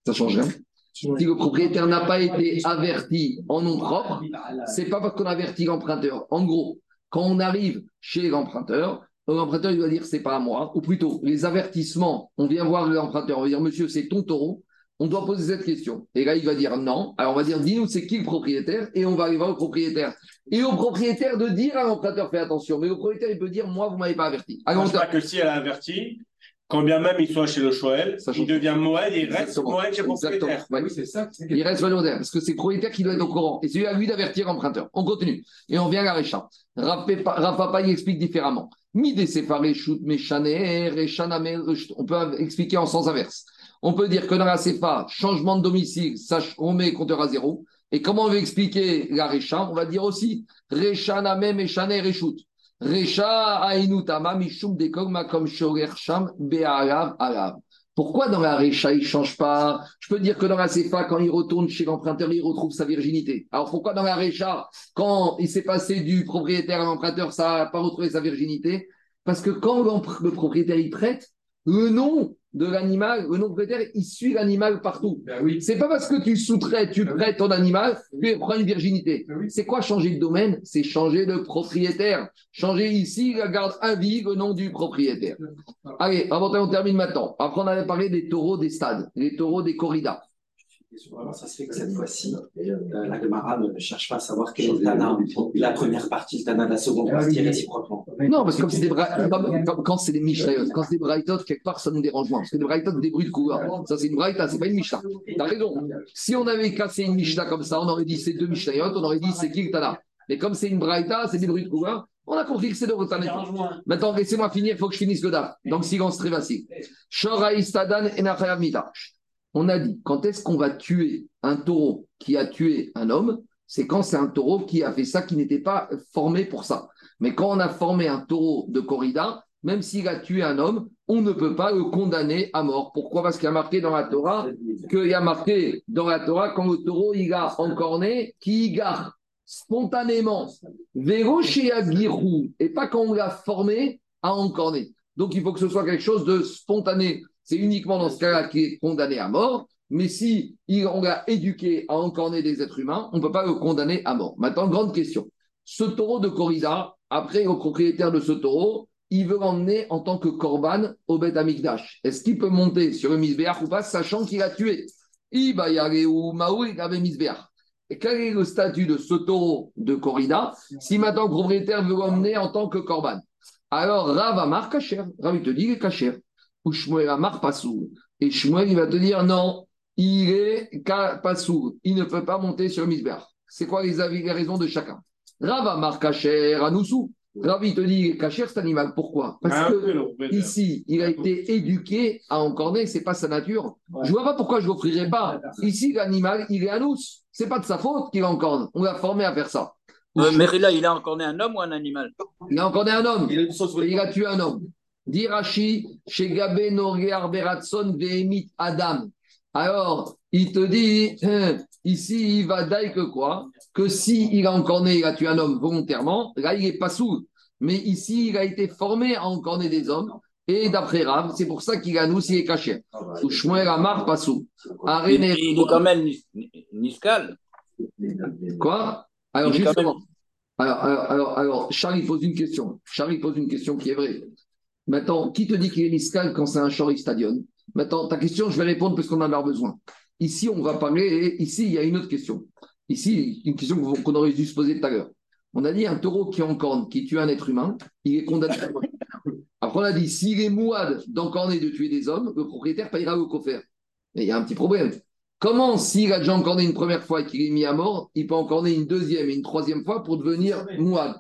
ça change rien. Si le propriétaire n'a pas été averti en nom propre, c'est pas parce qu'on avertit l'emprunteur. En gros, quand on arrive chez l'emprunteur, l'emprunteur il doit dire c'est pas à moi, ou plutôt les avertissements. On vient voir l'emprunteur, on va dire monsieur c'est ton taureau. On doit poser cette question. Et là il va dire non. Alors on va dire dis-nous c'est qui le propriétaire et on va voir le propriétaire. Et au propriétaire de dire à l'emprunteur fais attention. Mais le propriétaire il peut dire moi vous m'avez pas averti. Alors, pas que si elle a averti, quand bien même il soit chez le Shoel, il devient Moël et il reste Moël chez le propriétaire. Oui, c'est ça. Il reste volontaire, parce que c'est le propriétaire qui doit être au courant. Et c'est à lui d'avertir l'emprunteur. On continue. Et on vient à la Récha. Rafa il explique différemment. On peut expliquer en sens inverse. On peut dire que dans la CFA, changement de domicile, ça, on met compteur à zéro. Et comment on veut expliquer la Récha? On va dire aussi Rechana même et Rechut. Pourquoi dans la Recha, il ne change pas? Je peux dire que dans la CFA, quand il retourne chez l'emprunteur, il retrouve sa virginité. Alors pourquoi dans la Recha, quand il s'est passé du propriétaire à l'emprunteur, ça n'a pas retrouvé sa virginité? Parce que quand le propriétaire il prête, le nom de l'animal, le nom propriétaire, il suit l'animal partout. Ben oui. C'est pas parce que tu soutrais, tu ben prêtes ton animal, tu prends une virginité. Ben c'est quoi changer de domaine? C'est changer de propriétaire. Changer ici, la garde à vie, le nom du propriétaire. Allez, avant on termine maintenant. Après, on avait parlé des taureaux des stades, les taureaux des corridas. Vraiment, ça se fait que cette fois-ci, euh, la Gemara ne cherche pas à savoir quel est le Tana, la première partie, le Tana de la seconde ah partie réciproquement. Non, parce que comme c'est des quand c'est des Mishnayot, quand c'est des Braithot, quelque part, ça nous dérange moins. Parce que des Braithot, des bruits de couleur. Ça, c'est une Braïta, c'est pas une Mishnah. T'as raison. Si on avait cassé une Mishnah comme ça, on aurait dit c'est deux Mishnayot, on aurait dit c'est qui le Tana. Mais comme c'est une Braïta, c'est des bruits de couleur, on a compris que c'est de Tana. Maintenant, laissez-moi finir, il faut que je finisse le DAF. Donc, silence très facile. Shora Istadan et on a dit, quand est-ce qu'on va tuer un taureau qui a tué un homme? C'est quand c'est un taureau qui a fait ça, qui n'était pas formé pour ça. Mais quand on a formé un taureau de corrida, même s'il a tué un homme, on ne peut pas le condamner à mort. Pourquoi? Parce qu'il y a marqué dans la Torah, qu'il y a marqué dans la Torah, quand le taureau il a encorné, qui gare spontanément, et pas quand on l'a formé à encorner. Donc il faut que ce soit quelque chose de spontané c'est uniquement dans ce cas-là qu'il est condamné à mort. Mais si on l'a éduqué à encorner des êtres humains, on ne peut pas le condamner à mort. Maintenant, grande question. Ce taureau de corrida, après, le propriétaire de ce taureau, il veut l'emmener en tant que corban au Beth Amikdash. Est-ce qu'il peut monter sur le misbéach ou pas, sachant qu'il a tué? Et quel est le statut de ce taureau de corrida si maintenant le propriétaire veut l'emmener en tant que corban Alors, Rav Amar Kacher. Rav, il te dit, il est Kacher ou Shmuel Amar Passour. Et Shmuel, il va te dire non, il est Passour. Il ne peut pas monter sur le C'est quoi les, avis, les raisons de chacun? Rav Amar Kacher Anoussou. Rav, il te dit Kacher, cet animal. Pourquoi? Parce ah, que ici, il a été éduqué à encorner, c'est pas sa nature. Je vois pas pourquoi je l'offrirais pas. Ici, l'animal, il est à nous. C'est pas de sa faute qu'il encorne. On l'a formé à faire ça. Euh, mais là, il a encorné un homme ou un animal? Il a encorné un homme. il a tué un homme. Dirachi, chez Gabé Beratson Vehemit Adam. Alors, il te dit, hein, ici, il va dire que quoi? Que si il a encore né, il a tué un homme volontairement, là, il n'est pas sourd. Mais ici, il a été formé à encorner des hommes. Et d'après Rav, c'est pour ça qu'il a nous, s'il est caché. Shmuel Amar, pas sourd. Il est quand même Niskal. Quoi? Alors, justement. Alors, alors, alors, alors, Charlie pose une question. Charlie pose une question qui est vraie. Maintenant, qui te dit qu'il est miscal quand c'est un Shori Stadion Maintenant, ta question, je vais répondre parce qu'on en a besoin. Ici, on va parler, ici, il y a une autre question. Ici, une question qu'on aurait dû se poser tout à l'heure. On a dit un taureau qui en corne, qui tue un être humain, il est condamné à mort. Alors qu'on a dit, s'il est mouad d'encorner de tuer des hommes, le propriétaire payera le coffre. Mais il y a un petit problème. Comment, s'il a déjà encorné une première fois et qu'il est mis à mort, il peut encorner une deuxième et une troisième fois pour devenir mouad?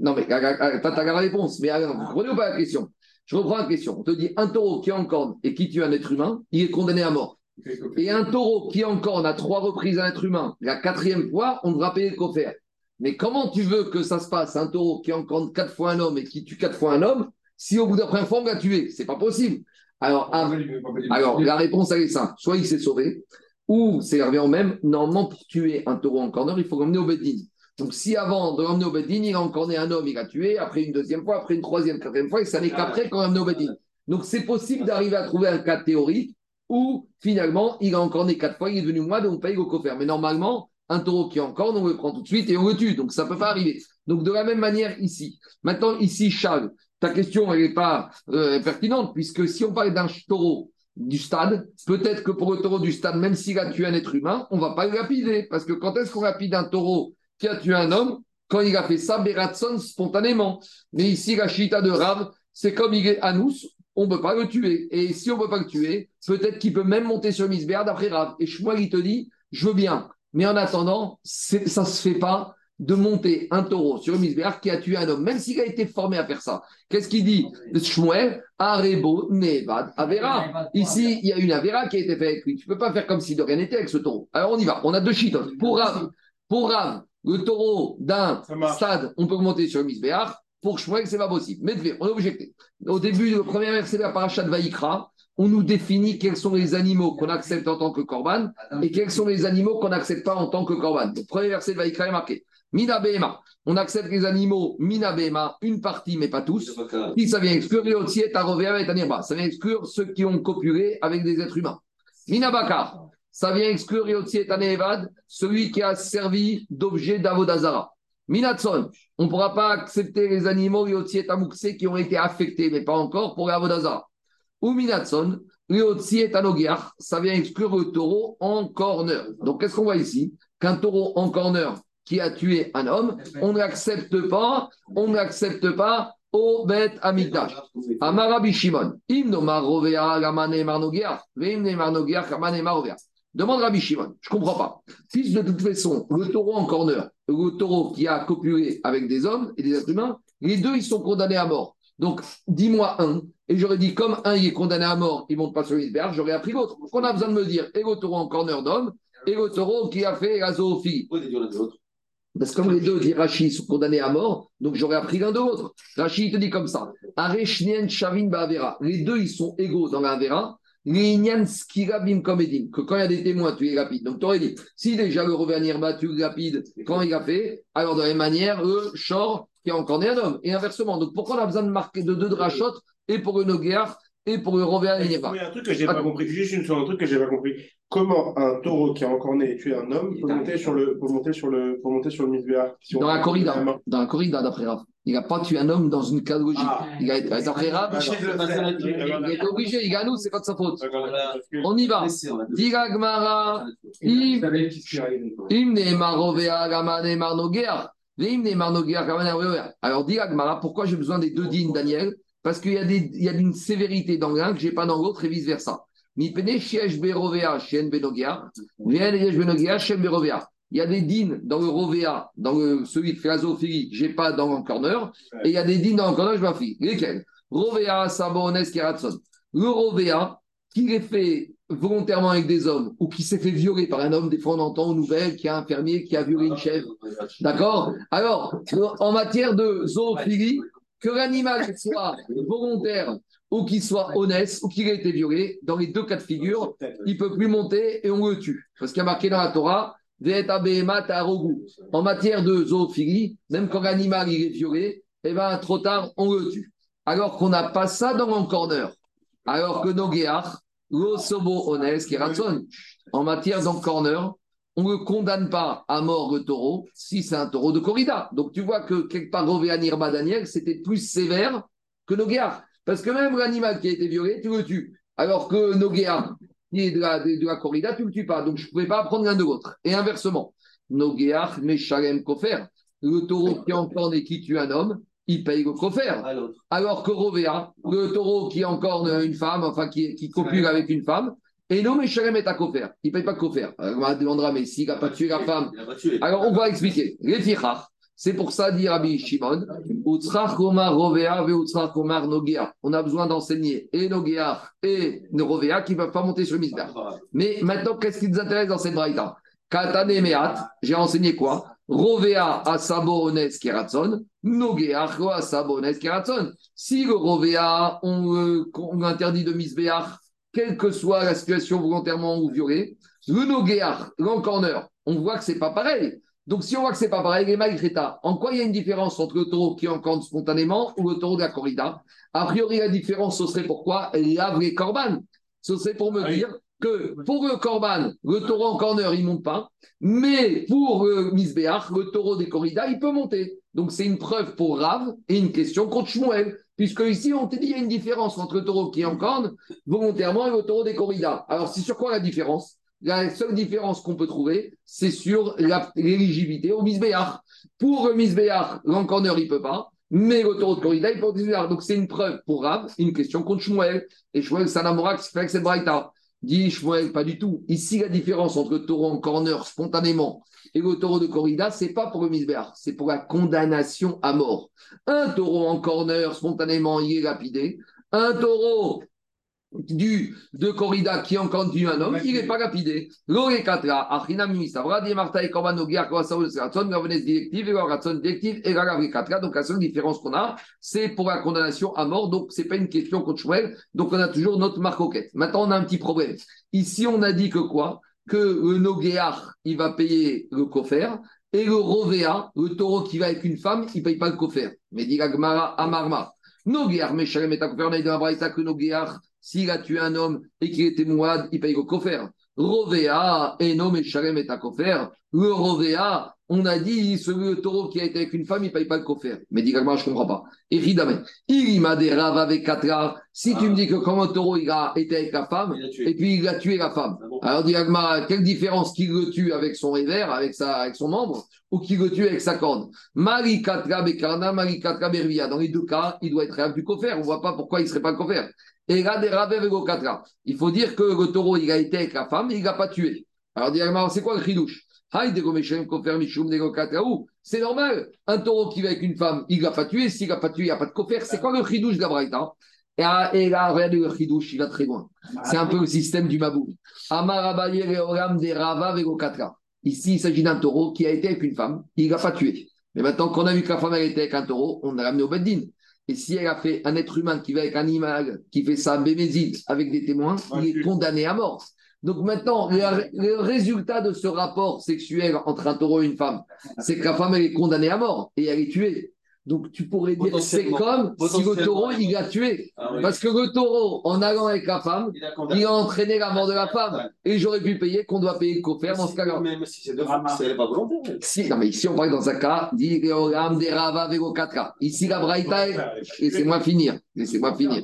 Non, mais t'as la réponse. Mais alors, vous comprenez ou pas la question Je reprends la question. On te dit un taureau qui encorne et qui tue un être humain, il est condamné à mort. Et un taureau qui encorne à trois reprises un être humain, la quatrième fois, on devra payer le coffre. Mais comment tu veux que ça se passe, un taureau qui encorne quatre fois un homme et qui tue quatre fois un homme, si au bout d'un première fois, on l'a tué? C'est pas possible. Alors, alors la réponse, elle est simple. Soit il s'est sauvé, ou c'est revient au même. Normalement, pour tuer un taureau en corner, il faut l'emmener au Beddin. Donc, si avant de l'emmener au il a encorné un homme, il a tué, après une deuxième fois, après une troisième, quatrième fois, et ça n'est qu'après qu'on l'emmène au. Donc, c'est possible d'arriver à trouver un cas théorique où finalement, il a encorné quatre fois, il est devenu moi, donc on paye au coffre. Mais normalement, un taureau qui encorne, on le prend tout de suite et on le tue. Donc, ça ne peut pas arriver. Donc, de la même manière ici. Maintenant, ici, Charles, ta question, elle n'est pas euh, pertinente, puisque si on parle d'un taureau du stade, peut-être que pour le taureau du stade, même s'il a tué un être humain, on ne va pas le lapider. Parce que quand est-ce qu'on lapide un taureau qui a tué un homme Quand il a fait ça, Beratson, spontanément. Mais ici, la chita de Rav, c'est comme il est Anous, on ne peut pas le tuer. Et si on ne peut pas le tuer, peut-être qu'il peut même monter sur Misberd après Rav. Et Shmuel, il te dit, je veux bien. Mais en attendant, ça ne se fait pas de monter un taureau sur Misbéach qui a tué un homme, même s'il a été formé à faire ça. Qu'est-ce qu'il dit? Shmuel, Arebo, Nevad, Avera. Ici, il y a une Avera qui a été faite avec lui. Tu ne peux pas faire comme si de rien n'était avec ce taureau. Alors on y va. On a deux chitotes. Pour Rav, pour Rav, le taureau d'un stade, on peut monter sur Misbéach. Pour Shmuel, c'est pas possible. Mais on est objecté. Au début, le premier verset de la parachat de Vaïkra, on nous définit quels sont les animaux qu'on accepte en tant que korban et quels sont les animaux qu'on n'accepte pas en tant que korban. Le premier verset de Vaïkra est marqué Mina On accepte les animaux Mina une partie, mais pas tous. Si ça vient exclure Ça vient exclure ceux qui ont copulé avec des êtres humains. Mina Ça vient exclure Tanevad, celui qui a servi d'objet d'Avodazara. Minatson. On ne pourra pas accepter les animaux Yotziet qui ont été affectés, mais pas encore, pour l'Avodazara. Ou Minatson. Ça vient exclure le taureau en corner. Donc, qu'est-ce qu'on voit ici? Qu'un taureau en corner qui a tué un homme, on n'accepte pas, on n'accepte pas au Bet Amigdash. Amarabi Shimon. Demande Rabbi Shimon. Je ne comprends pas. Si de toute façon, le taureau en corner, le taureau qui a copulé avec des hommes et des êtres humains, les deux, ils sont condamnés à mort. Donc, dis-moi un. Et j'aurais dit, comme un, il est condamné à mort, il ne monte pas sur l'iceberg, j'aurais appris l'autre. On a besoin de me dire, et le taureau en corner d'homme, et le taureau qui a fait la zoophilie. Parce que comme les deux, dit Rachid, sont condamnés à mort, donc j'aurais appris l'un de l'autre. Rachid te dit comme ça. Les deux, ils sont égaux dans la Vera. Que quand il y a des témoins, tu es rapide. Donc tu aurais dit, si déjà le revenir battu rapide quand il a fait, alors de la même manière, eux, Shor, qui est encore né un homme. Et inversement. Donc pourquoi on a besoin de marquer de deux drachotes et pour le Noguer et pour le Rovéa Il y a un truc que j'ai pas compris. Juste une chose, un truc que j'ai pas compris comment un taureau qui a encore né et tué un homme peut monter sur le, peut monter sur le, peut monter sur le Dans la corrida, dans la corrida d'après Rav. Il n'a pas tué un homme dans une cas logique. Ah. Il a été Rav. Il est obligé, il a nous, c'est pas de sa faute. On y va. Diga Gmara. Im ne marovea gamane marnogea. Alors, dit Agmara, pourquoi j'ai besoin des deux dînes, Daniel? Parce qu'il y a, des, il y a une sévérité dans l'un que je n'ai pas dans l'autre et vice-versa. Il y a des dînes dans le Rovea, dans le, celui de Philosophilie, je n'ai pas dans le corner, et il y a des dînes dans le corner, je m'en fie. Lesquels? Rovea, Sabones, Keratson. Le Rovea, qui est fait volontairement avec des hommes, ou qui s'est fait violer par un homme, des fois on entend aux nouvelles qu'il y a un fermier qui a violé une chèvre. D'accord? Alors, en matière de zoophilie, que l'animal soit volontaire ou qu'il soit honnête, ou qu'il ait été violé, dans les deux cas de figure, il peut plus monter et on le tue. Parce qu'il y a marqué dans la Torah, en matière de zoophilie, même quand l'animal est violé, eh ben, trop tard, on le tue. Alors qu'on n'a pas ça dans un corner. Alors que honnête, qui en matière d'un corner, on ne condamne pas à mort le taureau si c'est un taureau de corrida. Donc tu vois que quelque part, Rovéa Nirba Daniel, c'était plus sévère que Noguear. Parce que même l'animal qui a été violé, tu le tues. Alors que qui de la, de, la corrida, tu ne le tues pas. Donc je ne pouvais pas prendre l'un de l'autre. Et inversement, Meshalem Kofer, le taureau qui encorne et qui tue un homme, il paye le coffre. Alors que Rovea, le taureau qui encorne une femme, enfin qui, qui copule avec une femme, et non, mais Shalem est à coffre. Il ne paye pas coffre. Alors on demandera, mais s'il n'a pas tué la femme. Alors on va expliquer. Les c'est pour ça, dit Rabbi Shimon, on a besoin d'enseigner et Nogea et Rovea qui ne peuvent pas monter sur le. Mais maintenant, qu'est-ce qui nous intéresse dans cette braïta? Katane Meat, j'ai enseigné quoi? Rovea a sabones keratson, Nogea a sabones keratson. Si le Rovea, on, on interdit de misbéach, quelle que soit la situation volontairement ou violée, le Nogea, l'encorneur, on voit que c'est pas pareil. Donc, si on voit que c'est pas pareil, les Greta, en quoi il y a une différence entre le taureau qui encorne spontanément ou le taureau de la corrida? A priori, la différence, ce serait pourquoi lave les corbanes. Ce serait pour me ah dire que pour le corban, le taureau en corner, il ne monte pas, mais pour le misbéach, le taureau des corridas, il peut monter. Donc, c'est une preuve pour Rav et une question contre Shmuel. Puisque ici, on te dit qu'il y a une différence entre le taureau qui encorne volontairement et le taureau des corridas. Alors, c'est sur quoi la différence? La seule différence qu'on peut trouver, c'est sur l'éligibilité au misbéach. Pour le misbéach, l'encorneur, il ne peut pas, mais le taureau de corrida, il peut misbéach. Donc c'est une preuve pour Rav, une question contre Shmuel. Et Shmuel, un qui fait c'est Braïta. Dit Shmuel, pas du tout. Ici, la différence entre le taureau en corner spontanément et le taureau de corrida, c'est pas pour le misbéach, c'est pour la condamnation à mort. Un taureau en corner spontanément, il est lapidé. Un taureau du, de corrida qui en continue un homme, il n'est pas lapidé. Et directive, et directive, et. Donc, la seule différence qu'on a, c'est pour la condamnation à mort. Donc, c'est pas une question contre. Donc, on a toujours notre marcoquette. Maintenant, on a un petit problème. Ici, on a dit que quoi? Que le Nogéach, il va payer le coffre, et le Rovea, le taureau qui va avec une femme, il ne paye pas le coffre. Mais dit la Gmara Amarma. Nogéach, mais Shalem et on a dit dans la que Nogéach, s'il a tué un homme et qu'il était mouad, il paye le coffre. Rovea, et non, mais Shalem est à coffre. Le Rovea, on a dit, ce le taureau qui a été avec une femme, il ne paye pas le coffre. Mais dis je ne comprends pas. Et Ridame, il m'a des raves avec quatre Si tu me dis que comme un taureau, il a été avec la femme, et puis il a tué la femme. Ah Alors dis quelle différence qu'il le tue avec son revers, avec, sa, avec son membre, ou qu'il le tue avec sa corde? Marie Katra Bekarna, Marie Katra Bervia. Dans les deux cas, il doit être rêve du coffre. On ne voit pas pourquoi il ne serait pas le coffre. Et Il faut dire que le taureau, il a été avec la femme, il n'a pas tué. Alors, c'est quoi le chidouche? C'est normal. Un taureau qui va avec une femme, il ne l'a pas tué. S'il n'a pas tué, il n'y a pas de coffre. C'est quoi le chidouche Gabraïta et, là, regardez le chidouche, il va très loin. C'est un peu le système du Mabou. Ici, il s'agit d'un taureau qui a été avec une femme, il ne l'a pas tué. Mais maintenant qu'on a vu que la femme était avec un taureau, on a ramené au Beddin. Et si elle a fait un être humain qui va avec un animal, qui fait ça bémézide avec des témoins, il est condamné à mort. Donc maintenant, le, résultat de ce rapport sexuel entre un taureau et une femme, c'est que la femme elle est condamnée à mort et elle est tuée. Donc tu pourrais dire c'est comme si le taureau il a tué. Ah Parce que le taureau, en allant avec la femme, il a, entraîné la mort de la femme. Et j'aurais pu payer qu'on doit payer le coffre dans ce cas-là. Mais, si c'est de c'est pas volontaire. Si, non, mais ici on parle dans un cas, dit Ici la Braïta, laissez-moi finir. Laissez-moi finir.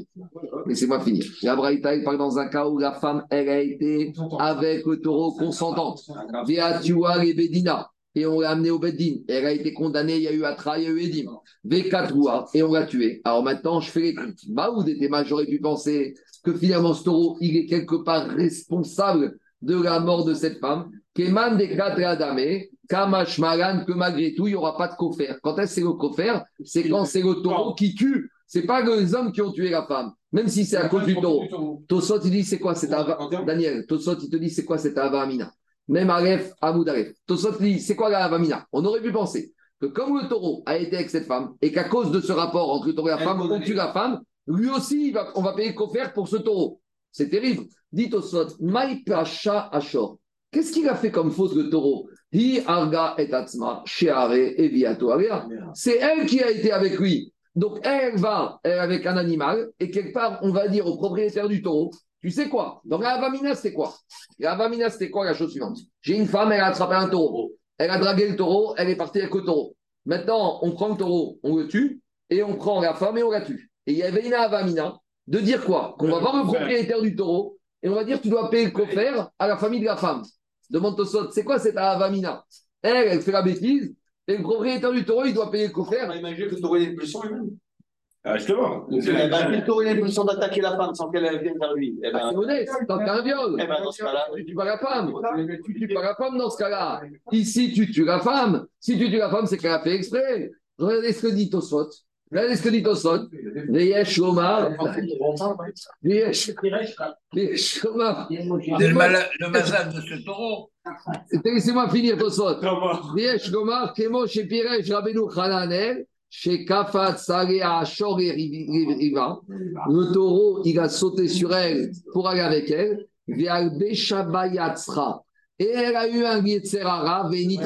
Laissez-moi finir. La Braïta, il parle dans un cas où la femme, elle a été avec le taureau consentante. Via Tua et Bedina et on l'a amenée au Beddin. Elle a été condamnée, il y a eu Atra, il y a eu Edim. V4 et on l'a tuée. Alors maintenant, je fais les comptes. Bah, ou des j'aurais pu penser que finalement ce taureau, il est quelque part responsable de la mort de cette femme. Keman de Adame, Kamash Malan, que malgré tout, il n'y aura pas de coffre. Quand est-ce c'est le coffre C'est quand c'est le taureau qui tue. C'est pas les hommes qui ont tué la femme, même si c'est à cause du taureau. Tosot, il dit c'est quoi cette Ava Daniel, Tosot, il te dit c'est quoi cette Ava Amina? Même Aleph, Amoud Aleph. Tosot dit, c'est quoi la Avamina? On aurait pu penser que comme le taureau a été avec cette femme et qu'à cause de ce rapport entre le taureau et la femme, on tue la femme, lui aussi, on va payer le pour ce taureau. C'est terrible. Dit Tosot, Maïpacha Ashor. Qu'est-ce qu'il a fait comme faute le taureau? Hi Arga et Atzma, C'est elle qui a été avec lui. Donc elle va avec un animal et quelque part, on va dire au propriétaire du taureau, tu sais quoi? Donc la Avamina, c'était quoi? La Avamina, c'était quoi la chose suivante? J'ai une femme, elle a attrapé un taureau. Elle a dragué le taureau, elle est partie avec le taureau. Maintenant, on prend le taureau, on le tue, et on prend la femme et on la tue. Et il y avait une Avamina de dire quoi? Qu'on va voir le propriétaire du taureau, et on va dire tu dois payer le coffre à la famille de la femme. Demande Tosot, c'est quoi cette Avamina? Elle, elle fait la bêtise, Et le propriétaire du taureau, il doit payer le coffre. Imaginez que le taureau une pulsion lui-même. Ah, justement. Eh ben, le taureau a d'attaquer la femme sans qu'elle vienne vers lui. Eh ben, C'est honnête, tant qu'un viol. eh ben, dans ce cas-là, Tu tues pas la femme. Tu tues pas la femme dans ce cas-là. Ici, tu tues la femme. Si tu tues la femme, c'est qu'elle a fait exprès. Regardez ce que dit Tosfot. Regardez ce que dit Tosfot. Veyesh Omar. Veyesh Veyesh Omar. C'est le, mazal de ce taureau. Laissez-moi finir Tosfot. Veyesh Omar, Kemo, chez Piresh, Rabbeinu Hananel, chez Kafat, Saleh, Ashor et Riva. Le taureau, il a sauté sur elle pour aller avec elle. Et elle a eu un Yetzerara, Venit.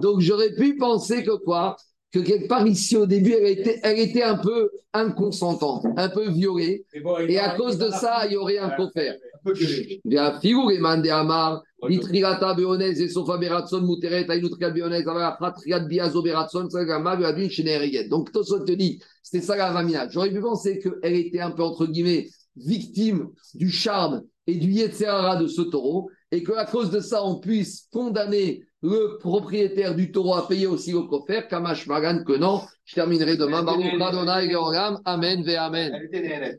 Donc j'aurais pu penser que quoi? Que quelque part ici au début, elle était, elle était un peu inconsentante, un peu violée. Et à cause de ça, il y aurait un coffre. Bien, figure amar, litrigata beonez et sofa beratson ainutria beonez, fratriat biazo beratson, sagama beadun. Donc, Tosot te dit, c'était ça la ramina. J'aurais pu penser qu'elle était un peu, entre guillemets, victime du charme et du yetzerara de ce taureau, et qu'à cause de ça, on puisse condamner le propriétaire du taureau à payer aussi le coffre, Kamash Magan, que non. Je terminerai demain. Baruch Adonai Georgam. Amen ve Amen.